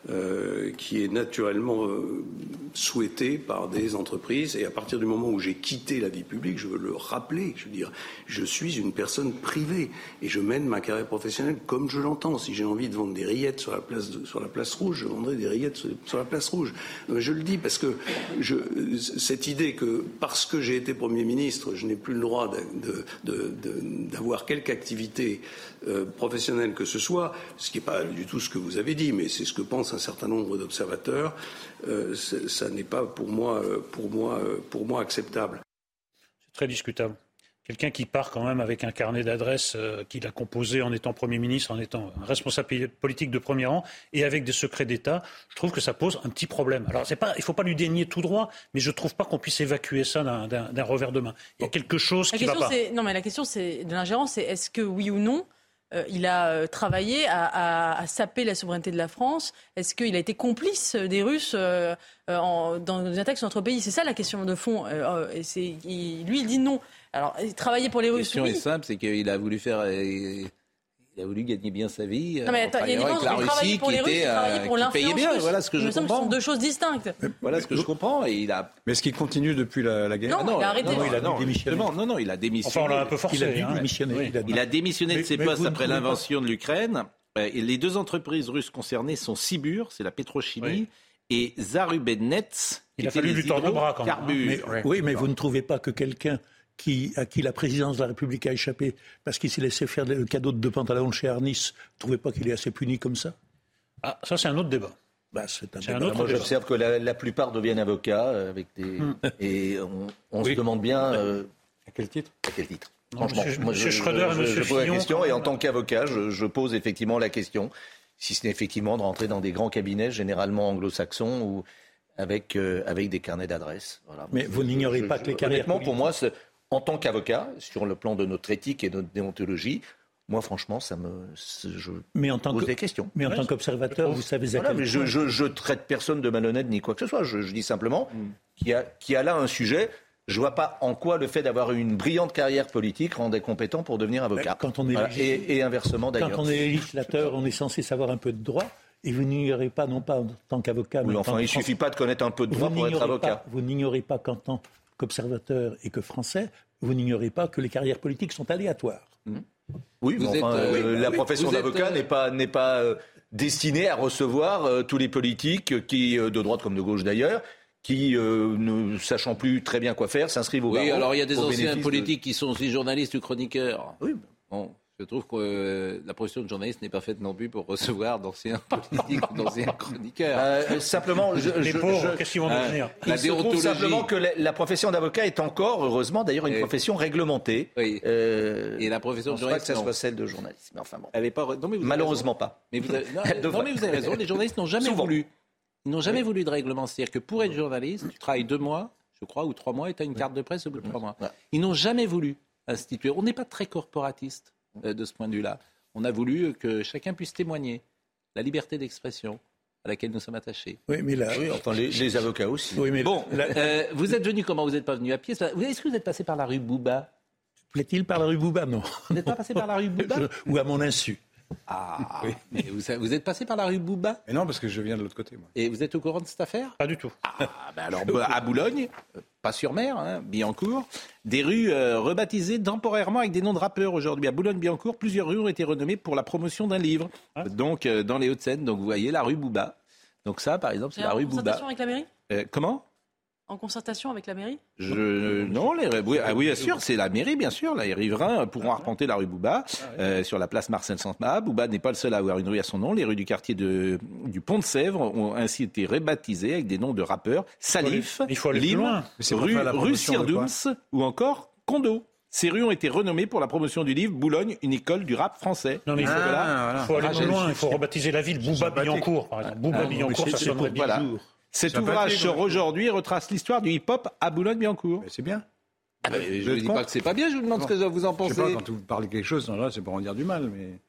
euh, qui est naturellement euh, souhaité par des entreprises. Et à partir du moment où j'ai quitté la vie publique, je veux le rappeler, je veux dire, je suis une personne privée et je mène ma carrière professionnelle comme je l'entends. Si j'ai envie de vendre des rillettes sur la place, sur la place rouge, je vendrai des rillettes sur, la place rouge. Je le dis parce que je, cette idée que parce que j'ai été Premier ministre, je n'ai plus le droit d'avoir quelque activité euh, professionnelle que ce soit, ce qui n'est pas du tout ce que vous avez dit, mais c'est ce que pense un certain nombre d'observateurs, euh, ça n'est pas pour moi, pour, moi, pour moi acceptable. C'est très discutable. Quelqu'un qui part quand même avec un carnet d'adresses euh, qu'il a composé en étant Premier ministre, en étant un responsable politique de premier rang et avec des secrets d'État, je trouve que ça pose un petit problème. Alors, pas, il ne faut pas lui dénier tout droit, mais je ne trouve pas qu'on puisse évacuer ça d'un revers de main. Il y a quelque chose la qui ne va pas. Non, mais la question de l'ingérence, c'est est-ce que oui ou non euh, il a euh, travaillé à, à, à, saper la souveraineté de la France Est-ce qu'il a été complice des Russes euh, en, dans des attaques sur notre pays? C'est ça la question de fond. Euh, et il, lui, il dit non. Alors, travailler pour les Russes. La question oui. est simple, c'est qu'il a voulu faire. Il a voulu gagner bien sa vie. Non, mais attends, il y a une différence entre travailler pour les Russes et travailler pour l'influence bien. Voilà ce que je comprends. Ce sont deux choses distinctes. Voilà ce que je comprends. Et il a... Mais est-ce qu'il continue depuis la, la guerre? Non, non, il a arrêté. Non, il a non, démissionné. Non, non, il a démissionné. Enfin, on l'a un peu forcé. Il a hein. démissionné. Oui. Il a démissionné de ses postes après l'invention de l'Ukraine. Et les deux entreprises russes concernées sont Sibur, c'est la pétrochimie, et Zarubednets. Il a fallu lui tordre le bras quand même. Mais, oui, mais vous ne trouvez pas que quelqu'un qui, à qui la présidence de la République a échappé parce qu'il s'est laissé faire le cadeau de deux pantalons chez Arnis, ne trouvez pas qu'il est assez puni comme ça? Ah, ça c'est un autre débat. bah, c'est un, un autre Moi, j'observe que la, la, plupart deviennent avocats avec des hmm. et on, on oui. se demande bien euh, à quel titre? À quel titre? Franchement, monsieur, moi, je, Schröder et monsieur je, pose la question et en tant qu'avocat, je, pose effectivement la question si ce n'est effectivement de rentrer dans des grands cabinets, généralement anglo-saxons ou avec euh, avec des carnets d'adresses. Voilà. Mais vous n'ignorez pas que les carrières. Honnêtement, pour moi, en tant qu'avocat, sur le plan de notre éthique et de notre déontologie, moi, franchement, ça me. Je mais en tant pose que, des questions. Mais en tant qu'observateur, vous savez voilà, mais je, je, je, traite personne de malhonnête ni quoi que ce soit. Je, dis simplement mm. qu'il y, a, y a là un sujet. Je vois pas en quoi le fait d'avoir une brillante carrière politique rendait compétent pour devenir avocat. Quand on est voilà. et, et, inversement d'ailleurs. Quand on est législateur, on est censé savoir un peu de droit. Et vous n'ignorez pas, non pas en tant qu'avocat, oui, mais enfin, il suffit pas de connaître un peu de droit pour être avocat. Pas, vous n'ignorez pas qu'en tant qu'observateur et que français, vous n'ignorez pas que les carrières politiques sont aléatoires. Oui, mais enfin, euh, la profession d'avocat n'est pas, n'est pas euh, destinée à recevoir euh, tous les politiques qui, de droite comme de gauche d'ailleurs, qui, ne sachant plus très bien quoi faire, s'inscrivent au Oui, alors il y a des anciens politiques qui sont aussi journalistes ou chroniqueurs. Oui. Bon. Je trouve que euh, la profession de journaliste n'est pas faite non plus pour recevoir d'anciens politiques ou d'anciens chroniqueurs. Euh, simplement, je, les pauvres, qu'est-ce qu'ils vont euh, devenir Il se trouve simplement que la, la profession d'avocat est encore, heureusement, d'ailleurs, une profession réglementée. Oui. Euh, Et la profession de journaliste, que ça soit celle de journaliste. Mais enfin bon. Elle est pas. Non, mais Malheureusement pas. Mais vous avez... non, non, mais vous avez raison. Les journalistes n'ont jamais Souvent. voulu. Ils n'ont jamais voulu de règlement. C'est-à-dire que pour être journaliste, tu travailles deux mois, je crois, ou trois mois, et tu as une carte de presse au bout de trois mois. Ils n'ont jamais voulu instituer. On n'est pas très corporatiste de ce point de vue-là. On a voulu que chacun puisse témoigner la liberté d'expression à laquelle nous sommes attachés. Oui, mais là, oui, enfin les, les avocats aussi. Oui, mais bon, euh, vous êtes venu comment? Vous n'êtes pas venu à pied? Est-ce que vous êtes passé par la rue Bouba Plaît-il par la rue Bouba Non. Vous n'êtes pas passé par la rue Bouba Ou à mon insu ah, oui. mais vous, vous, êtes passé par la rue Bouba mais Non, parce que je viens de l'autre côté. Moi. Et vous êtes au courant de cette affaire? Pas du tout. Ah, ben alors, à Boulogne, pas sur mer, hein, Billancourt, des rues euh, rebaptisées temporairement avec des noms de rappeurs aujourd'hui. À Boulogne-Billancourt, plusieurs rues ont été renommées pour la promotion d'un livre. Ah. Donc, euh, dans les Hauts-de-Seine, donc vous voyez la rue Bouba. Donc ça, par exemple, c'est la rue Bouba. avec la mairie? Euh, Comment? En concertation avec la mairie? Je, Non, les, oui, ah oui, bien sûr, c'est la mairie, bien sûr. les riverains pourront arpenter la rue Bouba euh, sur la place Marcel Santma. Bouba n'est pas le seul à avoir une rue à son nom. Les rues du quartier de, du Pont de Sèvres ont ainsi été rebaptisées avec des noms de rappeurs Salif, il faut aller Lim, loin. rue, rue Sirdoums ou encore Condo. Ces rues ont été renommées pour la promotion du livre Boulogne, une école du rap français. Non, mais il faut, ah, voilà. faut aller loin, il faut rebaptiser la ville Bouba-Billancourt, par exemple. Bouba-Billancourt, ça sonnerait bien. Cet ouvrage sort aujourd'hui et retrace l'histoire du hip-hop à Boulogne-Billancourt. C'est bien. Ah bah, je ne dis pas que c'est pas bien, je vous demande ce que vous en pensez. Je sais pas, quand vous parlez quelque chose, là, c'est pour en dire du mal, mais.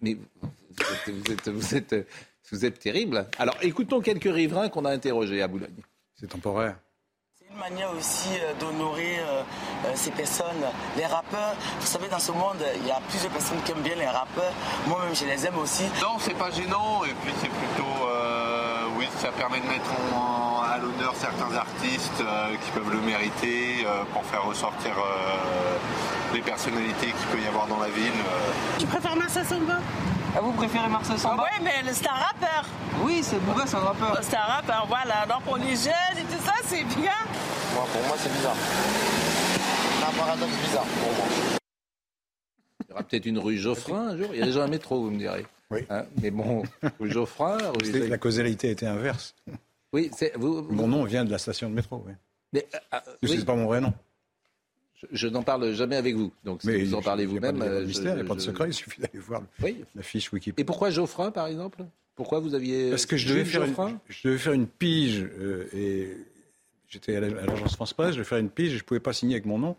Mais vous êtes, vous êtes, vous êtes, terrible. Alors, écoutons quelques riverains qu'on a interrogés à Boulogne. C'est temporaire. C'est une manière aussi euh, d'honorer euh, euh, ces personnes, les rappeurs. Vous savez, dans ce monde, il y a plusieurs personnes qui aiment bien les rappeurs. Moi-même, je les aime aussi. Non, c'est pas gênant, et puis c'est plutôt. Ça permet de mettre en, à l'honneur certains artistes qui peuvent le mériter pour faire ressortir les personnalités qu'il peut y avoir dans la ville. Tu préfères Marcel Samba? Ah, vous préférez Marcel Samba? Ah Oui, mais c'est un rappeur. Oui, c'est Bouba, c'est un rappeur. C'est un rappeur, voilà. Donc on est jeunes et tout ça, c'est bien. Moi, pour moi, c'est bizarre. C'est un paradoxe bizarre pour moi. Il y aura peut-être une rue Geoffrin un jour? Il y a déjà un métro, vous me direz. Oui. Hein mais bon. Rue... La causalité était inverse. Oui, c'est. Vous, Mon nom vient de la station de métro, oui. Mais, euh, c'est oui. pas mon vrai nom. Je, je n'en parle jamais avec vous. Donc, si Mais vous en parlez vous-même. Il n'y a euh, pas de mystère, il n'y a pas de secret, il suffit d'aller voir oui. la fiche Wikipédia. Et pourquoi Geoffrin, par exemple? Pourquoi vous aviez. Parce que je devais, faire une, je devais faire une pige euh, et j'étais à l'agence France Presse, je devais faire une pige et je ne pouvais pas signer avec mon nom.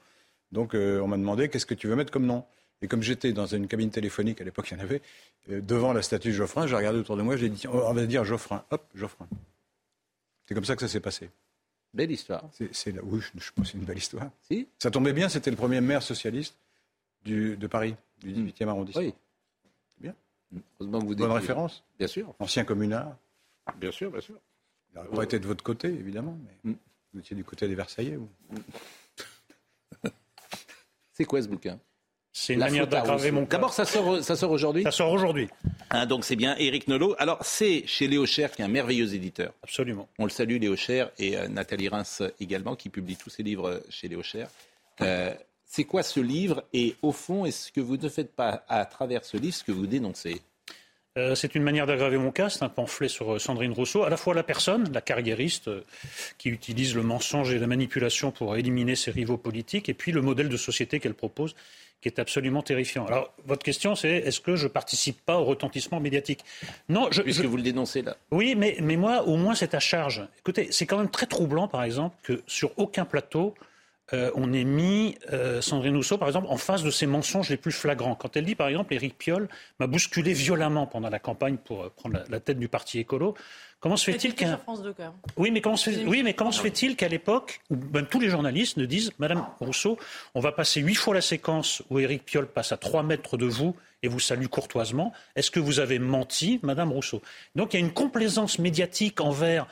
Donc euh, on m'a demandé qu'est-ce que tu veux mettre comme nom? Et comme j'étais dans une cabine téléphonique, à l'époque il y en avait, euh, devant la statue de Geoffrin, j'ai regardé autour de moi, j'ai dit on va dire Geoffrin, hop, Geoffrin. C'est comme ça que ça s'est passé. Belle histoire. C'est, là, oui, je, je pense que c'est une belle histoire. Si Ça tombait bien, c'était le premier maire socialiste du, de Paris, du 18e arrondissement. Oui. Bien. Heureusement que vous Bonne référence. Bien sûr. Ancien communard. Bien sûr, bien sûr. Il n'aurait pas été de votre côté, évidemment, mais vous étiez du côté des Versaillais. Vous. C'est quoi ce bouquin? C'est une La manière d'aggraver mon cas. D'abord, ça sort, ça sort aujourd'hui Ça sort aujourd'hui. Hein, donc c'est bien Éric Nolot. Alors c'est chez Léo Cher qui est un merveilleux éditeur. Absolument. On le salue Léo Cher et euh, Nathalie Reims également qui publie tous ses livres euh, chez Léo Cher. Euh, c'est quoi ce livre? Et au fond, est-ce que vous ne faites pas à travers ce livre ce que vous dénoncez? Euh, c'est une manière d'aggraver mon cas. C'est un pamphlet sur Sandrine Rousseau. À la fois la personne, la carriériste, qui utilise le mensonge et la manipulation pour éliminer ses rivaux politiques, et puis le modèle de société qu'elle propose, qui est absolument terrifiant. Alors, votre question, c'est est-ce que je participe pas au retentissement médiatique? Non, je, puisque vous le dénoncez là. Oui, mais, mais moi, au moins, c'est à charge. Écoutez, c'est quand même très troublant, par exemple, que sur aucun plateau, euh, on ait mis euh, Sandrine Rousseau, par exemple, en face de ses mensonges les plus flagrants. Quand elle dit, par exemple, Éric Piolle m'a bousculé violemment pendant la campagne pour euh, prendre la, tête du parti écolo. Comment se fait-il qu'un oui, mais comment se fait... oui, mais comment se fait-il qu'à l'époque, où même tous les journalistes ne disent, Madame Rousseau, on va passer huit fois la séquence où Éric Piolle passe à trois mètres de vous et vous salue courtoisement. Est-ce que vous avez menti, Madame Rousseau? Donc il y a une complaisance médiatique envers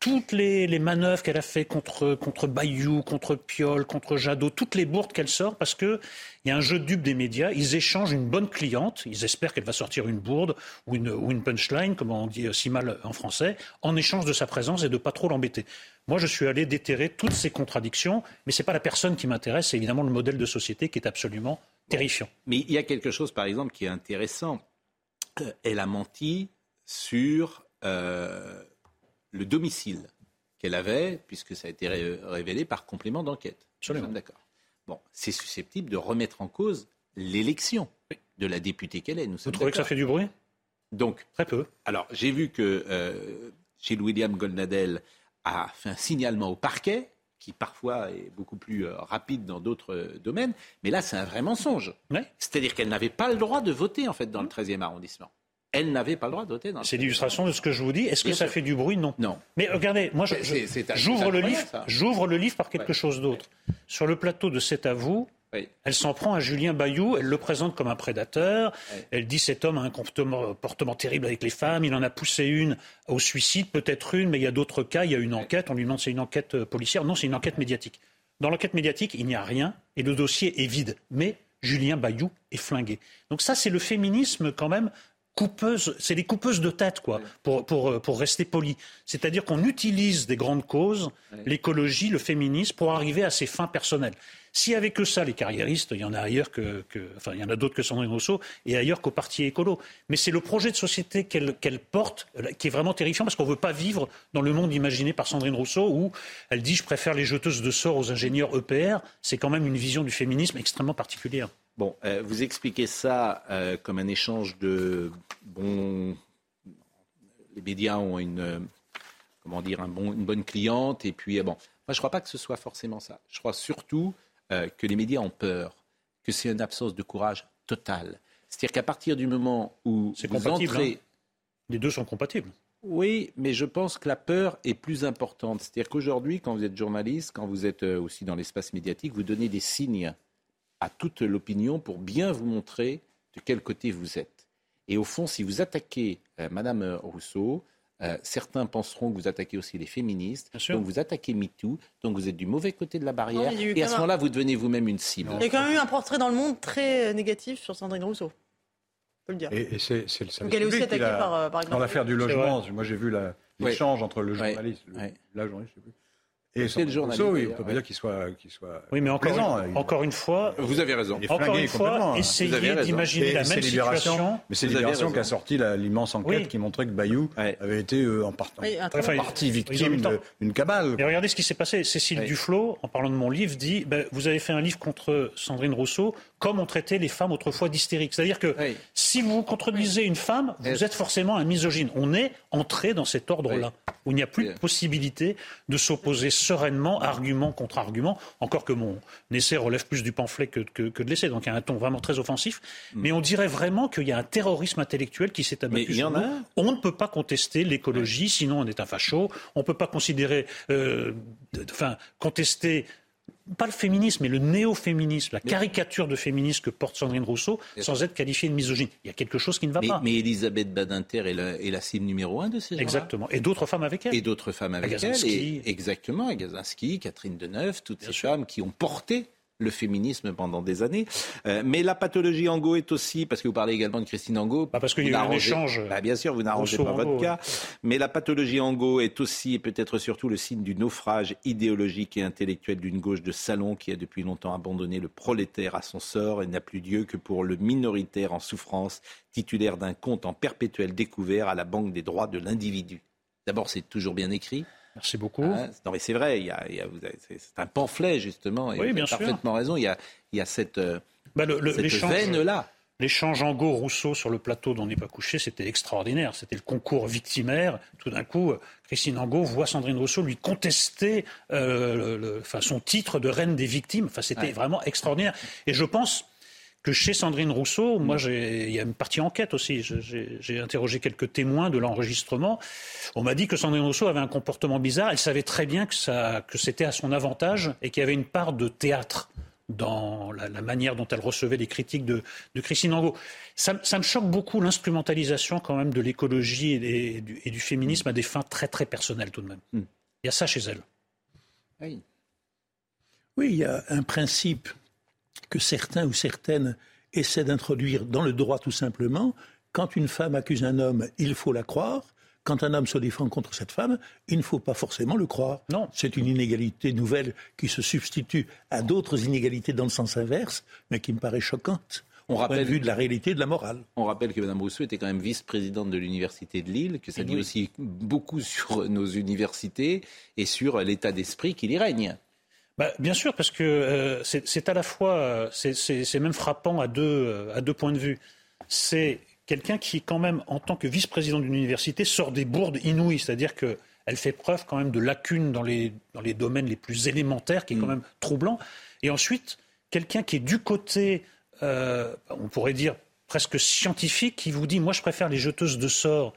toutes les, manœuvres qu'elle a fait contre, contre Bayou, contre Piolle, contre Jadot, toutes les bourdes qu'elle sort, parce qu'il y a un jeu de dupes des médias. Ils échangent une bonne cliente. Ils espèrent qu'elle va sortir une bourde ou une, punchline, comme on dit si mal en français, en échange de sa présence et de pas trop l'embêter. Moi, je suis allé déterrer toutes ces contradictions, mais ce n'est pas la personne qui m'intéresse, c'est évidemment le modèle de société qui est absolument terrifiant. Mais il y a quelque chose, par exemple, qui est intéressant. Euh, elle a menti sur euh, le domicile qu'elle avait, puisque ça a été révélé par complément d'enquête. Absolument. D'accord. Bon, c'est susceptible de remettre en cause l'élection de la députée qu'elle est. Nous Vous trouvez que ça fait du bruit? Donc, très peu. Alors, j'ai vu que euh, Gilles William Goldnadel a fait un signalement au parquet, qui parfois est beaucoup plus euh, rapide dans d'autres euh, domaines, mais là, c'est un vrai mensonge. C'est-à-dire qu'elle n'avait pas le droit de voter, en fait, dans le 13e arrondissement elle n'avait pas le droit de voter. C'est l'illustration de ce que je vous dis. Est-ce que ça fait du bruit? Non. Non. Mais regardez, moi, j'ouvre le livre, j'ouvre le livre par quelque chose d'autre. Sur le plateau de C'est à vous, Elle s'en prend à Julien Bayou, elle le présente comme un prédateur, elle dit cet homme a un comportement, terrible avec les femmes, il en a poussé une au suicide, peut-être une, mais il y a d'autres cas, il y a une enquête, on lui demande c'est une enquête euh, policière, non c'est une enquête médiatique. Dans l'enquête médiatique, il n'y a rien et le dossier est vide, mais Julien Bayou est flingué. Donc ça c'est le féminisme quand même c'est des coupeuses de tête, quoi, pour, pour, euh, pour rester poli. C'est-à-dire qu'on utilise des grandes causes, l'écologie, le féminisme, pour arriver à ses fins personnelles. S'il n'y avait que ça, les carriéristes, il y en a ailleurs que, enfin, il y en a d'autres que Sandrine Rousseau et ailleurs qu'au Parti écolo. Mais c'est le projet de société qu'elle porte euh, qui est vraiment terrifiant parce qu'on ne veut pas vivre dans le monde imaginé par Sandrine Rousseau où elle dit je préfère les jeteuses de sorts aux ingénieurs EPR. C'est quand même une vision du féminisme extrêmement particulière. Bon, euh, vous expliquez ça euh, comme un échange de bons. Les médias ont une, euh, comment dire, un bon, une bonne cliente. Et puis, bon, moi, je ne crois pas que ce soit forcément ça. Je crois surtout que les médias ont peur, que c'est une absence de courage totale. C'est-à-dire qu'à partir du moment où vous entrez. Hein. les deux sont compatibles. Oui, mais je pense que la peur est plus importante. C'est-à-dire qu'aujourd'hui, quand vous êtes journaliste, quand vous êtes aussi dans l'espace médiatique, vous donnez des signes à toute l'opinion pour bien vous montrer de quel côté vous êtes. Et au fond, si vous attaquez euh, Madame Rousseau, euh, certains penseront que vous attaquez aussi les féministes, donc vous attaquez MeToo, donc vous êtes du mauvais côté de la barrière, et à ce moment-là, vous devenez vous-même une cible. Il y a quand même eu un portrait dans le monde très euh, négatif sur Sandrine Rousseau. On peut le dire. Et, c'est, le service Donc elle est aussi attaquée par, par, Dans l'affaire du logement, moi j'ai vu l'échange entre le journaliste, la journaliste, je sais plus, et c'est le journaliste. Oui, on peut pas dire qu'il soit, soit. Oui, mais encore, une, encore une fois. Vous avez raison. Encore une fois, essayez d'imaginer la même situation. Mais c'est Libération qui a sorti l'immense enquête qui montrait que Bayou avait été euh, en, partie victime d'une cabale. Et regardez ce qui s'est passé. Cécile Duflot, en parlant de mon livre, dit ben, Vous avez fait un livre contre Sandrine Rousseau, comme on traitait les femmes autrefois d'hystériques. C'est-à-dire que si vous contredisez une femme, vous êtes forcément un misogyne. On est entré dans cet ordre-là, où il n'y a plus de possibilité de s'opposer sereinement, argument contre argument, encore que mon essai relève plus du pamphlet que, de l'essai, donc il y a un ton vraiment très offensif. Mm. Mais on dirait vraiment qu'il y a un terrorisme intellectuel qui s'est abattu sur nous. On ne peut pas contester l'écologie, sinon on est un facho. On ne peut pas considérer, euh, enfin, contester pas le féminisme, mais le néo-féminisme, la caricature de féminisme que porte Sandrine Rousseau, sans être qualifiée de misogyne. Il y a quelque chose qui ne va pas. Mais Elisabeth Badinter est la, est la cible numéro un de ces gens Exactement. Et d'autres femmes avec elle. Et d'autres femmes avec elle. Et, exactement, Agazinski, Catherine Deneuve, toutes ces femmes qui ont porté le féminisme pendant des années. Euh, mais la pathologie Angot est aussi, parce que vous parlez également de Christine Angot. Bah parce qu'il y a eu un échange. Bah bien sûr, vous n'arrangez pas votre cas. Mais la pathologie Angot est aussi et peut-être surtout le signe du naufrage idéologique et intellectuel d'une gauche de salon qui a depuis longtemps abandonné le prolétaire à son sort et n'a plus Dieu que pour le minoritaire en souffrance, titulaire d'un compte en perpétuel découvert à la Banque des droits de l'individu. D'abord, c'est toujours bien écrit. Merci beaucoup. Ah, non, mais c'est vrai, il y a, c'est un pamphlet, justement. Et oui, bien vous avez parfaitement raison. Il y a, il y a cette, euh, bah, le, cette veine-là. L'échange Angot-Rousseau sur le plateau dont on n'est pas couché, c'était extraordinaire. C'était le concours victimaire. Tout d'un coup, Christine Angot voit Sandrine Rousseau lui contester euh, le, enfin, son titre de reine des victimes. Enfin, c'était ouais. vraiment extraordinaire. Et je pense que chez Sandrine Rousseau, moi, il y a une partie enquête aussi. J'ai interrogé quelques témoins de l'enregistrement. On m'a dit que Sandrine Rousseau avait un comportement bizarre. Elle savait très bien que, ça, que c'était à son avantage et qu'il y avait une part de théâtre dans la, la, manière dont elle recevait les critiques de, de Christine Angot. Ça, ça, me choque beaucoup l'instrumentalisation quand même de l'écologie et, et, du, et, du, féminisme à des fins très très personnelles tout de même. Mm. Il y a ça chez elle. Oui. oui, il y a un principe que certains ou certaines essaient d'introduire dans le droit tout simplement. Quand une femme accuse un homme, il faut la croire. Quand un homme se défend contre cette femme, il ne faut pas forcément le croire. Non. C'est une inégalité nouvelle qui se substitue à d'autres inégalités dans le sens inverse, mais qui me paraît choquante. On rappelle vu de la réalité de la morale. On rappelle que Mme Rousseau était quand même vice-présidente de l'université de Lille, que ça dit oui. aussi beaucoup sur nos universités et sur l'état d'esprit qui y règne. Bah, bien sûr, parce que euh, c'est à la fois, c'est même frappant à deux, euh, à deux points de vue. C'est quelqu'un qui, quand même, en tant que vice-président d'une université, sort des bourdes inouïes, c'est-à-dire qu'elle fait preuve quand même de lacunes dans les, dans les domaines les plus élémentaires, qui est quand même troublant. Et ensuite, quelqu'un qui est du côté, euh, on pourrait dire presque scientifique, qui vous dit, moi je préfère les jeteuses de sorts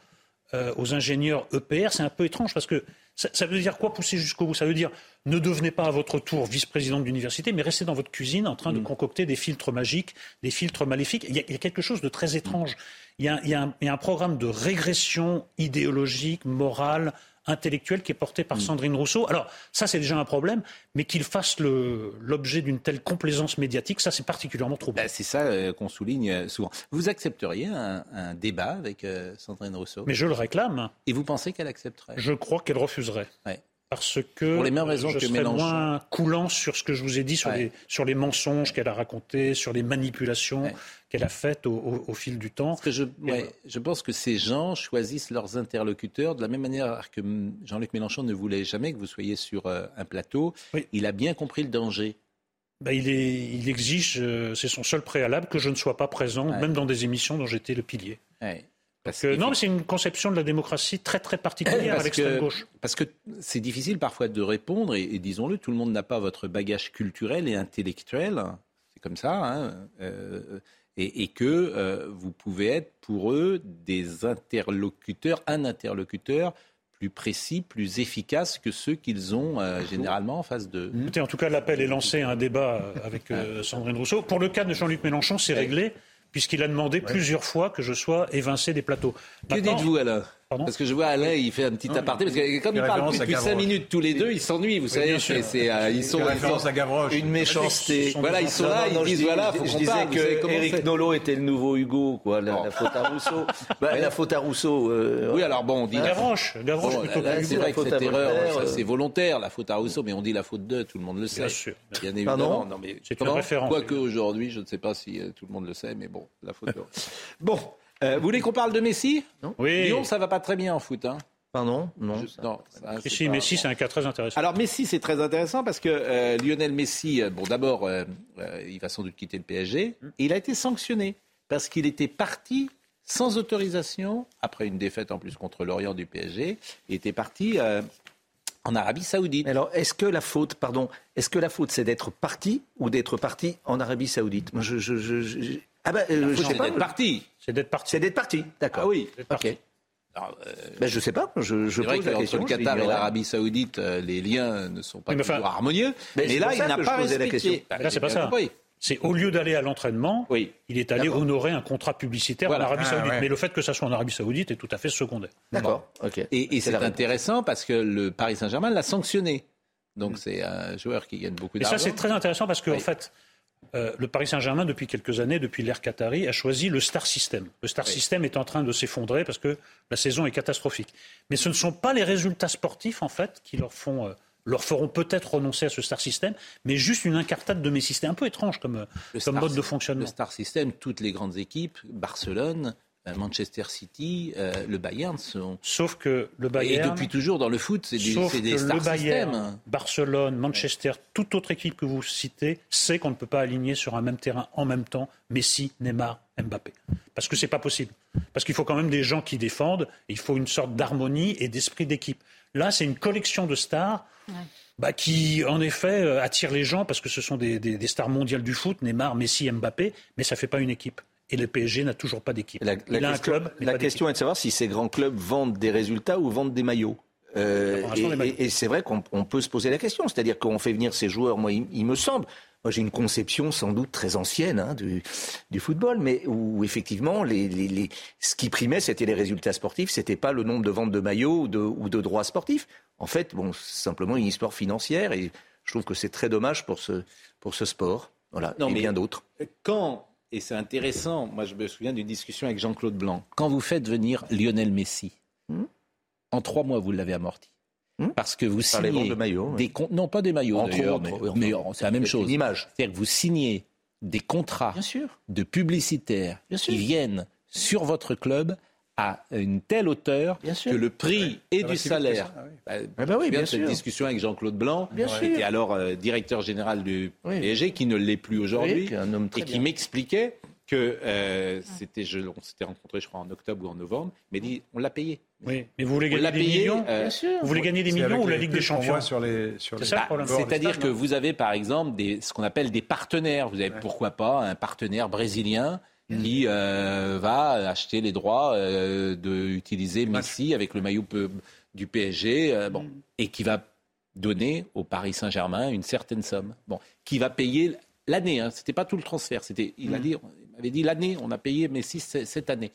euh, aux ingénieurs EPR, c'est un peu étrange parce que ça, ça veut dire quoi pousser jusqu'au bout? Ça veut dire ne devenez pas à votre tour vice-président d'université, mais restez dans votre cuisine en train de mmh. concocter des filtres magiques, des filtres maléfiques. Il y a, il y a quelque chose de très étrange. Il y, a, il, y un, il y, a, un, programme de régression idéologique, morale, intellectuelle qui est porté par mmh. Sandrine Rousseau. Alors, ça, c'est déjà un problème, mais qu'il fasse l'objet d'une telle complaisance médiatique, ça, c'est particulièrement troublant. Ben, c'est ça euh, qu'on souligne souvent. Vous accepteriez un, un débat avec euh, Sandrine Rousseau? Mais je le réclame. Et vous pensez qu'elle accepterait? Je crois qu'elle refuserait. Ouais parce que Pour les mêmes raisons je que serais Mélenchon. moins coulant sur ce que je vous ai dit, sur, Ouais. les, sur les mensonges qu'elle a racontés, sur les manipulations Ouais. qu'elle a faites au, au- au fil du temps. Parce que je, ouais, je pense que ces gens choisissent leurs interlocuteurs de la même manière que Jean-Luc Mélenchon ne voulait jamais que vous soyez sur euh, un plateau. Il a bien compris le danger. Ben, il, est, il exige, euh, c'est son seul préalable, que je ne sois pas présent, même dans des émissions dont j'étais le pilier. Parce Que- non, mais c'est une conception de la démocratie très très particulière à l'extrême que- gauche. Parce que c'est difficile parfois de répondre, et, et disons-le, tout le monde n'a pas votre bagage culturel et intellectuel. C'est comme ça. hein, euh, et, et que euh, vous pouvez être pour eux des interlocuteurs, un interlocuteur plus précis, plus efficace que ceux qu'ils ont euh, généralement en face d'eux. Écoutez, en tout cas, l'appel est lancé à un débat avec euh, Sandrine Rousseau. Pour le cas de Jean-Luc Mélenchon, c'est réglé, puisqu'il a demandé plusieurs fois que je sois évincé des plateaux. Que dites-vous Parce que je vois Alain, il fait un petit aparté, parce que comme ils parlent plus depuis 5 Gavroche. minutes tous les deux, ils s'ennuient, vous savez, c'est- c'est, euh, ils sont, ils sont- à. Une méchanceté. Voilà, ils sont là, ils Non, disent je dis- voilà, je- faut je qu'on disais que Eric. Nolot était le nouveau Hugo, quoi, la, la faute à Rousseau. Bah, la faute à Rousseau. euh, Oui, alors bon, on dit Gavroche, Gavroche Bon, plutôt là, que c'est vrai que cette erreur, euh. c'est volontaire, la faute à Rousseau, mais on dit la faute de, tout le monde le sait. Bien sûr. Bien évidemment. Pardon non, mais C'est une référence. Quoique aujourd'hui, je ne sais pas si euh, tout le monde le sait, mais bon, la faute de... Bon, euh, vous voulez qu'on parle de Messi Oui. Lyon, ça va pas très bien en foot. Hein. Pardon Non. Je- non, ça, Si, c'est si, pas- Messi, c'est un cas très intéressant. Alors Messi, c'est très intéressant parce que euh, Lionel Messi, euh, bon d'abord, euh, euh, il va sans doute quitter le PSG. Et il a été sanctionné parce qu'il était parti sans autorisation, après une défaite en plus contre l'Orient du PSG, il était parti euh, en Arabie Saoudite. Alors, est-ce que la faute, pardon, est-ce que la faute, c'est d'être parti ou d'être parti en Arabie Saoudite? Moi, je, je, je, je- ah ben, euh, je c'est d'être parti. C'est d'être parti. C'est d'être parti, d'accord. Ah oui. Ok. Alors, euh, Ben, je sais pas. Je, je c'est vrai pose la le Qatar et l'Arabie Saoudite, euh, les liens ne sont pas enfin- harmonieux. Mais là, il n'a que pas posais la question. Bah, Là, c'est pas ça. compris. C'est au lieu d'aller à l'entraînement, Oui. il est allé honorer un contrat publicitaire Voilà. en Arabie Ah, Saoudite. ouais. Mais le fait que ça soit en Arabie Saoudite est tout à fait secondaire. D'accord. Ok. Et, et c'est intéressant parce que le Paris Saint-Germain l'a sanctionné. Donc c'est un joueur qui gagne beaucoup Et d'argent. ça, c'est très intéressant parce qu'en Oui. fait, euh, le Paris Saint-Germain, depuis quelques années, depuis l'ère Qatari, a choisi le star system. Le star system est en train de s'effondrer parce que la saison est catastrophique. Mais ce ne sont pas les résultats sportifs, en fait, qui leur font. euh, leur feront peut-être renoncer à ce star system, mais juste une incartade de Messi. C'était un peu étrange comme, euh, Le comme mode de fonctionnement. Le star system, toutes les grandes équipes, Barcelone, Manchester City, euh, le Bayern sont. Sauf que le Et Bayern. depuis toujours dans le foot, c'est des, Sauf c'est des que le Bayern. Barcelone, Manchester, toute autre équipe que vous citez sait qu'on ne peut pas aligner sur un même terrain en même temps Messi, Neymar, Mbappé. Parce que c'est pas possible. Parce qu'il faut quand même des gens qui défendent. et il faut une sorte d'harmonie et d'esprit d'équipe. Là, c'est une collection de stars. bah, qui, en effet, euh, attirent les gens parce que ce sont des, des- des stars mondiales du foot, Neymar, Messi, Mbappé, mais ça ne fait pas une équipe. Et le PSG n'a toujours pas d'équipe. La, Il a un question, club, mais la pas question est de savoir si ces grands clubs vendent des résultats ou vendent des maillots. Euh, et c'est vrai qu'on on peut se poser la question. C'est-à-dire qu'on fait venir ces joueurs, moi, il, il me semble, moi j'ai une conception sans doute très ancienne hein, du, du football, mais où effectivement, les, les- les- ce qui primait, c'était les résultats sportifs, c'était pas le nombre de ventes de maillots ou de, ou de droits sportifs. En fait, bon, c'est simplement une histoire financière et je trouve que c'est très dommage pour ce, pour ce sport. Voilà, Non, et mais- bien d'autres. Quand, et c'est intéressant, moi je me souviens d'une discussion avec Jean-Claude Blanc, quand vous faites venir Lionel Messi, Hmm? en trois mois vous l'avez amorti. Parce que vous Par signez de maillots, des non pas des maillots d'ailleurs, mais- mais c'est la même chose. une image. C'est-à-dire que vous signez des contrats de publicitaires qui viennent sur votre club à une telle hauteur que le prix et Ça va du que salaire. ça, ah oui. Bah, Ah bah oui, bien de cette sûr. discussion avec Jean-Claude Blanc, Bien qui sûr. était alors euh, directeur général du PSG, qui ne l'est plus aujourd'hui, Oui, et qui bien. m'expliquait que euh, c'était, je, on s'était rencontrés, je crois, en octobre ou en novembre, mais il dit on l'a payé. Oui, mais vous voulez gagner des payé, millions euh, Vous voulez gagner des millions ou la Ligue des Champions sur les- sur C'est les- ça le Bah, problème. C'est-à-dire que vous avez par exemple des, ce qu'on appelle des partenaires. Vous avez pourquoi pas un partenaire brésilien qui euh, va acheter les droits euh, d'utiliser Messi avec le maillot du PSG, euh, bon, et qui va donner au Paris Saint-Germain une certaine somme, bon, qui va payer l'année. Hein, C'était pas tout le transfert. C'était, il, a dit, il m'avait dit l'année. On a payé Messi cette année.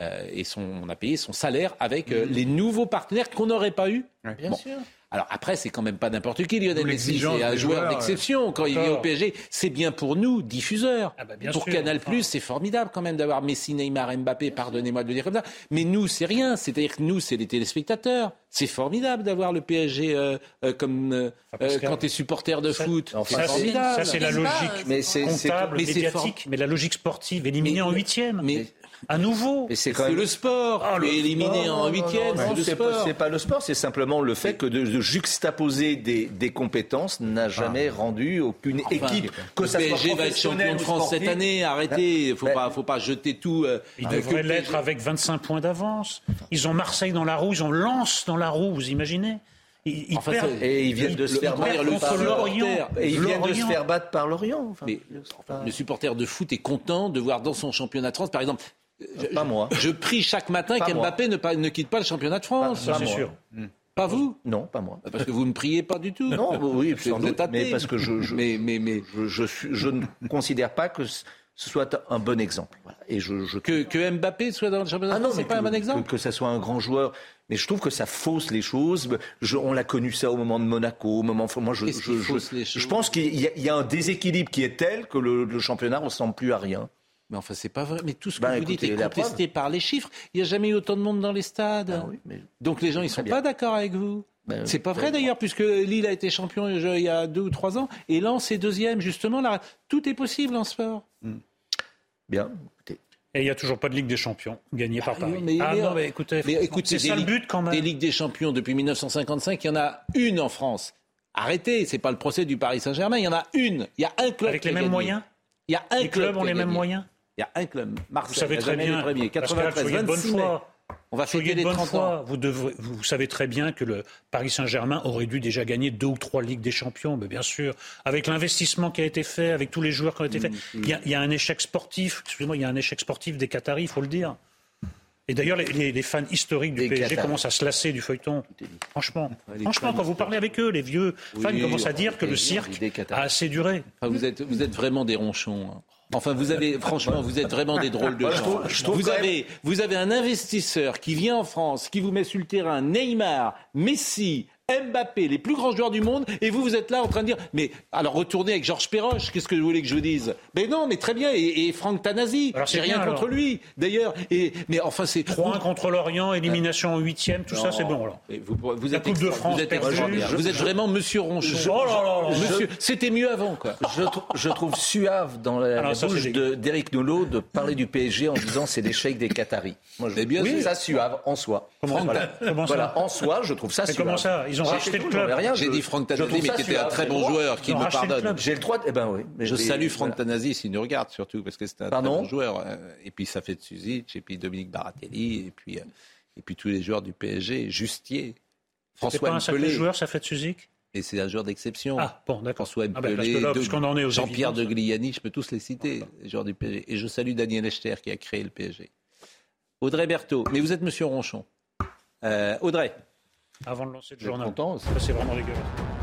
Euh, et son, on a payé son salaire avec euh, les nouveaux partenaires qu'on n'aurait pas eu. Bien Bon. sûr. Alors après, c'est quand même pas n'importe qui, Lionel Messi. C'est un joueur d'exception. Quand il vient au. PSG, c'est bien pour nous, diffuseurs. Ah bah bien pour sûr, Canal+, enfin. c'est formidable quand même d'avoir Messi, Neymar, Mbappé, pardonnez-moi de le dire comme ça. Mais nous, c'est rien. C'est-à-dire que nous, c'est les téléspectateurs. C'est formidable d'avoir le PSG euh, euh, comme euh, euh, quand tu es supporter de foot. enfin, c'est Ça, c'est- formidable. ça, c'est la logique Mais c'est- c'est- comptable, mais c'est médiatique, mais la logique sportive, éliminée Mais- en huitième. Mais À nouveau. Et c'est même le sport. Ah, le éliminé sport, en non, huitième, c'est pas, pas le sport, c'est simplement le fait que de, de juxtaposer des, des compétences n'a jamais rendu aucune Enfin, équipe, que le ça soit PSG va être champion de France cette année. Arrêtez. Faut Ben, pas, faut pas jeter tout. euh, devraient le l'être avec 25 points d'avance. Ils ont Marseille dans la roue, ils ont Lens dans la roue, vous imaginez? Ils, ils Enfin, perdent, Et ils viennent de se faire battre supporter. l'Orient. Et ils viennent de se faire battre par l'Orient. Mais le supporter de foot est content de voir dans son championnat de France, par exemple. Je- pas moi. Je prie chaque matin qu'Mbappé ne, quitte pas le championnat de France. Pas- c'est sûr. Pas vous Non, pas moi. Parce que vous ne priez pas du tout. Non, oui, Vous sans doute, athée. mais parce que je, je, Mais, mais, mais je, je suis- je ne considère pas que ce soit un bon exemple. Et je, je que, que Mbappé soit dans le championnat Ah de non, c'est pas que, un bon exemple Que, que ça soit un grand joueur. Mais je trouve que ça fausse les choses. Je- on l'a connu ça au moment de Monaco, au moment. Moi, je, pense qu'il y, a- il y a un déséquilibre qui est tel que le, le championnat ressemble plus à rien. Mais enfin, c'est pas vrai. Mais tout ce que Ben, vous écoutez, dites est contesté par les chiffres. Il n'y a jamais eu autant de monde dans les stades. Ah oui, mais- Donc les gens, ils Très sont bien. pas d'accord avec vous. Ben, c'est pas vrai d'ailleurs, puisque Lille a été champion je- il y a deux ou trois ans, et Lens est deuxième, justement. Là, tout est possible en sport. Bien. écoutez. Et il n'y a toujours pas de Ligue des Champions gagnée par Paris. Mais, ah mais- non, mais écoutez, c'est des ça le but quand même. Des Ligues des Champions depuis 1955, il y en a une en France. Arrêtez, c'est pas le procès du Paris Saint-Germain, il y en a une. Il y a un club Avec qui les mêmes gagné. moyens Il y a un Les clubs ont les mêmes gagné. moyens Il y a un club. Marseille, Vous savez très bien. premier. parce que là, 93, soyez de bonne 26 mai. foi. On va fêter les bonne 30 foi. ans. Vous, devrez- vous savez très bien que le Paris Saint-Germain aurait dû déjà gagner deux ou trois Ligues des Champions, mais bien sûr. Avec l'investissement qui a été fait, avec tous les joueurs qui ont été faits. Il y a, il y a un échec sportif, excusez-moi, il y a un échec sportif des Qataris, il faut le dire. Et d'ailleurs, les, les- les fans historiques du Des PSG Qataris. commencent à se lasser du feuilleton. Franchement, franchement, quand vous parlez avec eux, les vieux fans Oui, commencent à dire que le cirque a assez duré. Enfin, vous, êtes, vous êtes vraiment des ronchons. hein. Enfin, vous avez, franchement, vous êtes vraiment des drôles de gens. vous, avez, vous avez un investisseur qui vient en France, qui vous met sur le terrain Neymar, Messi, Mbappé, les plus grands joueurs du monde, et vous, vous êtes là en train de dire, mais alors retournez avec Georges Perroche, qu'est-ce que vous voulez que je vous dise? Mais non, mais très bien, et, Franck Tanasi, j'ai rien contre lui, d'ailleurs. Et mais enfin, c'est 3-1 contre l'Orient, élimination en huitième, tout ça, c'est bon. Alors. Vous, vous, êtes Coupe de France, vous êtes, vous êtes vraiment Monsieur Ronchon. Oh monsieur, c'était mieux avant, quoi. Je, je trouve suave dans la, ah bouche d'Éric Nolot de parler du PSG en disant c'est l'échec des Qataris. Moi, je bien oui, ça suave en soi. Comment, voilà. Comment ça voilà. en soi, je trouve ça suave. Comment ça Ils ont racheté le club. J'ai dit Franck Tanasi, mais qui était un très bon joueur, qui me pardonne. J'ai le droit. Eh ben oui. je salue Franck Tanasi s'il nous regarde surtout parce que c'est un très bon joueur. Euh, et puis ça fait de Suzic, et puis Dominique Baratelli, et puis euh, et puis tous les joueurs du PSG, Justier, François pas un sacré joueur, ça fait de Suzic? Et c'est un joueur d'exception. Ah, bon, d'accord. François ah ben, Jean-Pierre de Gliani, je peux tous les citer, les joueurs du PSG. Et je salue Daniel Echter qui a créé le PSG. Audrey Berthaud, mais vous êtes Monsieur Ronchon. Euh, Audrey. Avant de lancer le journal. C'est vraiment dégueulasse.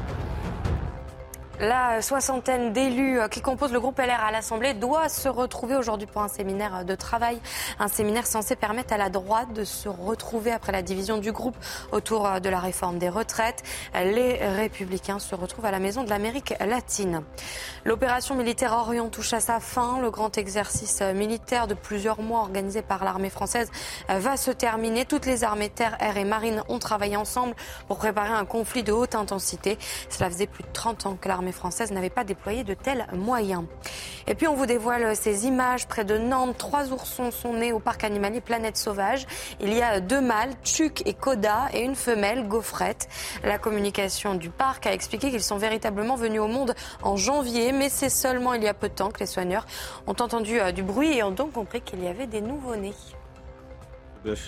La soixantaine d'élus qui composent le groupe LR à l'Assemblée doit se retrouver aujourd'hui pour un séminaire de travail. Un séminaire censé permettre à la droite de se retrouver après la division du groupe autour de la réforme des retraites. Les républicains se retrouvent à la Maison de l'Amérique latine. L'opération militaire Orion touche à sa fin. Le grand exercice militaire de plusieurs mois organisé par l'armée française va se terminer. Toutes les armées terre, air et marine ont travaillé ensemble pour préparer un conflit de haute intensité. Cela faisait plus de 30 ans que l'armée française n'avait pas déployé de tels moyens. Et puis on vous dévoile ces images près de Nantes. Trois oursons sont nés au parc animalier Planète Sauvage. Il y a deux mâles, Tchuk et Koda, et une femelle, Gaufrette. La communication du parc a expliqué qu'ils sont véritablement venus au monde en janvier, mais c'est seulement il y a peu de temps que les soigneurs ont entendu euh, du bruit et ont donc compris qu'il y avait des nouveau-nés.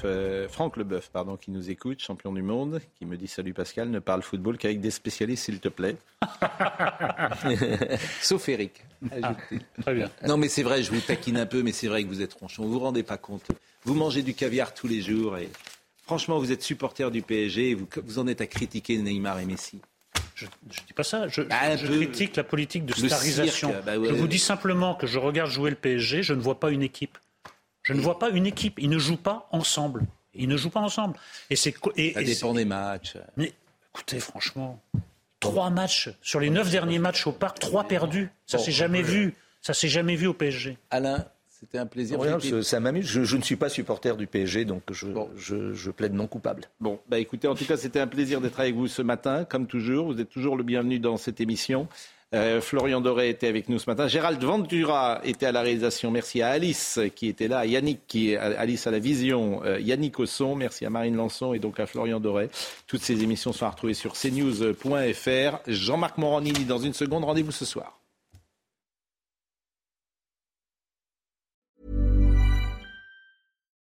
Euh, Franck Leboeuf, pardon, qui nous écoute, champion du monde, qui me dit salut Pascal, ne parle football qu'avec des spécialistes, s'il te plaît. Sauf Eric. Ah, très bien. Non, mais c'est vrai, je vous taquine un peu, mais c'est vrai que vous êtes ronchon. Vous vous rendez pas compte. Vous mangez du caviar tous les jours et franchement, vous êtes supporter du PSG et vous, vous en êtes à critiquer Neymar et Messi. Je ne dis pas ça. Je, bah, critique la politique de starisation. Bah je vous dis simplement que je regarde jouer le PSG, je ne vois pas une équipe. Je ne vois pas une équipe. Ils ne jouent pas ensemble. Ils ne jouent pas ensemble. Et c'est et, ça dépend des matchs. Mais écoutez, franchement, trois matchs sur les neuf derniers matchs au parc, trois perdus. Ça s'est jamais vu. Ça s'est jamais vu au PSG. Alain, c'était un plaisir. ça m'amuse. Je, ne suis pas supporter du PSG, donc je, je, plaide non coupable. Bon, bah écoutez, en tout cas, c'était un plaisir d'être avec vous ce matin, comme toujours. Vous êtes toujours le bienvenu dans cette émission. Euh, Florian Doré était avec nous ce matin. Gérald Ventura était à la réalisation. Merci à Alice qui était là, à Yannick qui est Alice à la vision, euh, Yannick au son. Merci à Marine Lançon et donc à Florian Doré. Toutes ces émissions sont à retrouver sur cnews.fr. Jean-Marc Morandini dans une seconde. Rendez-vous ce soir.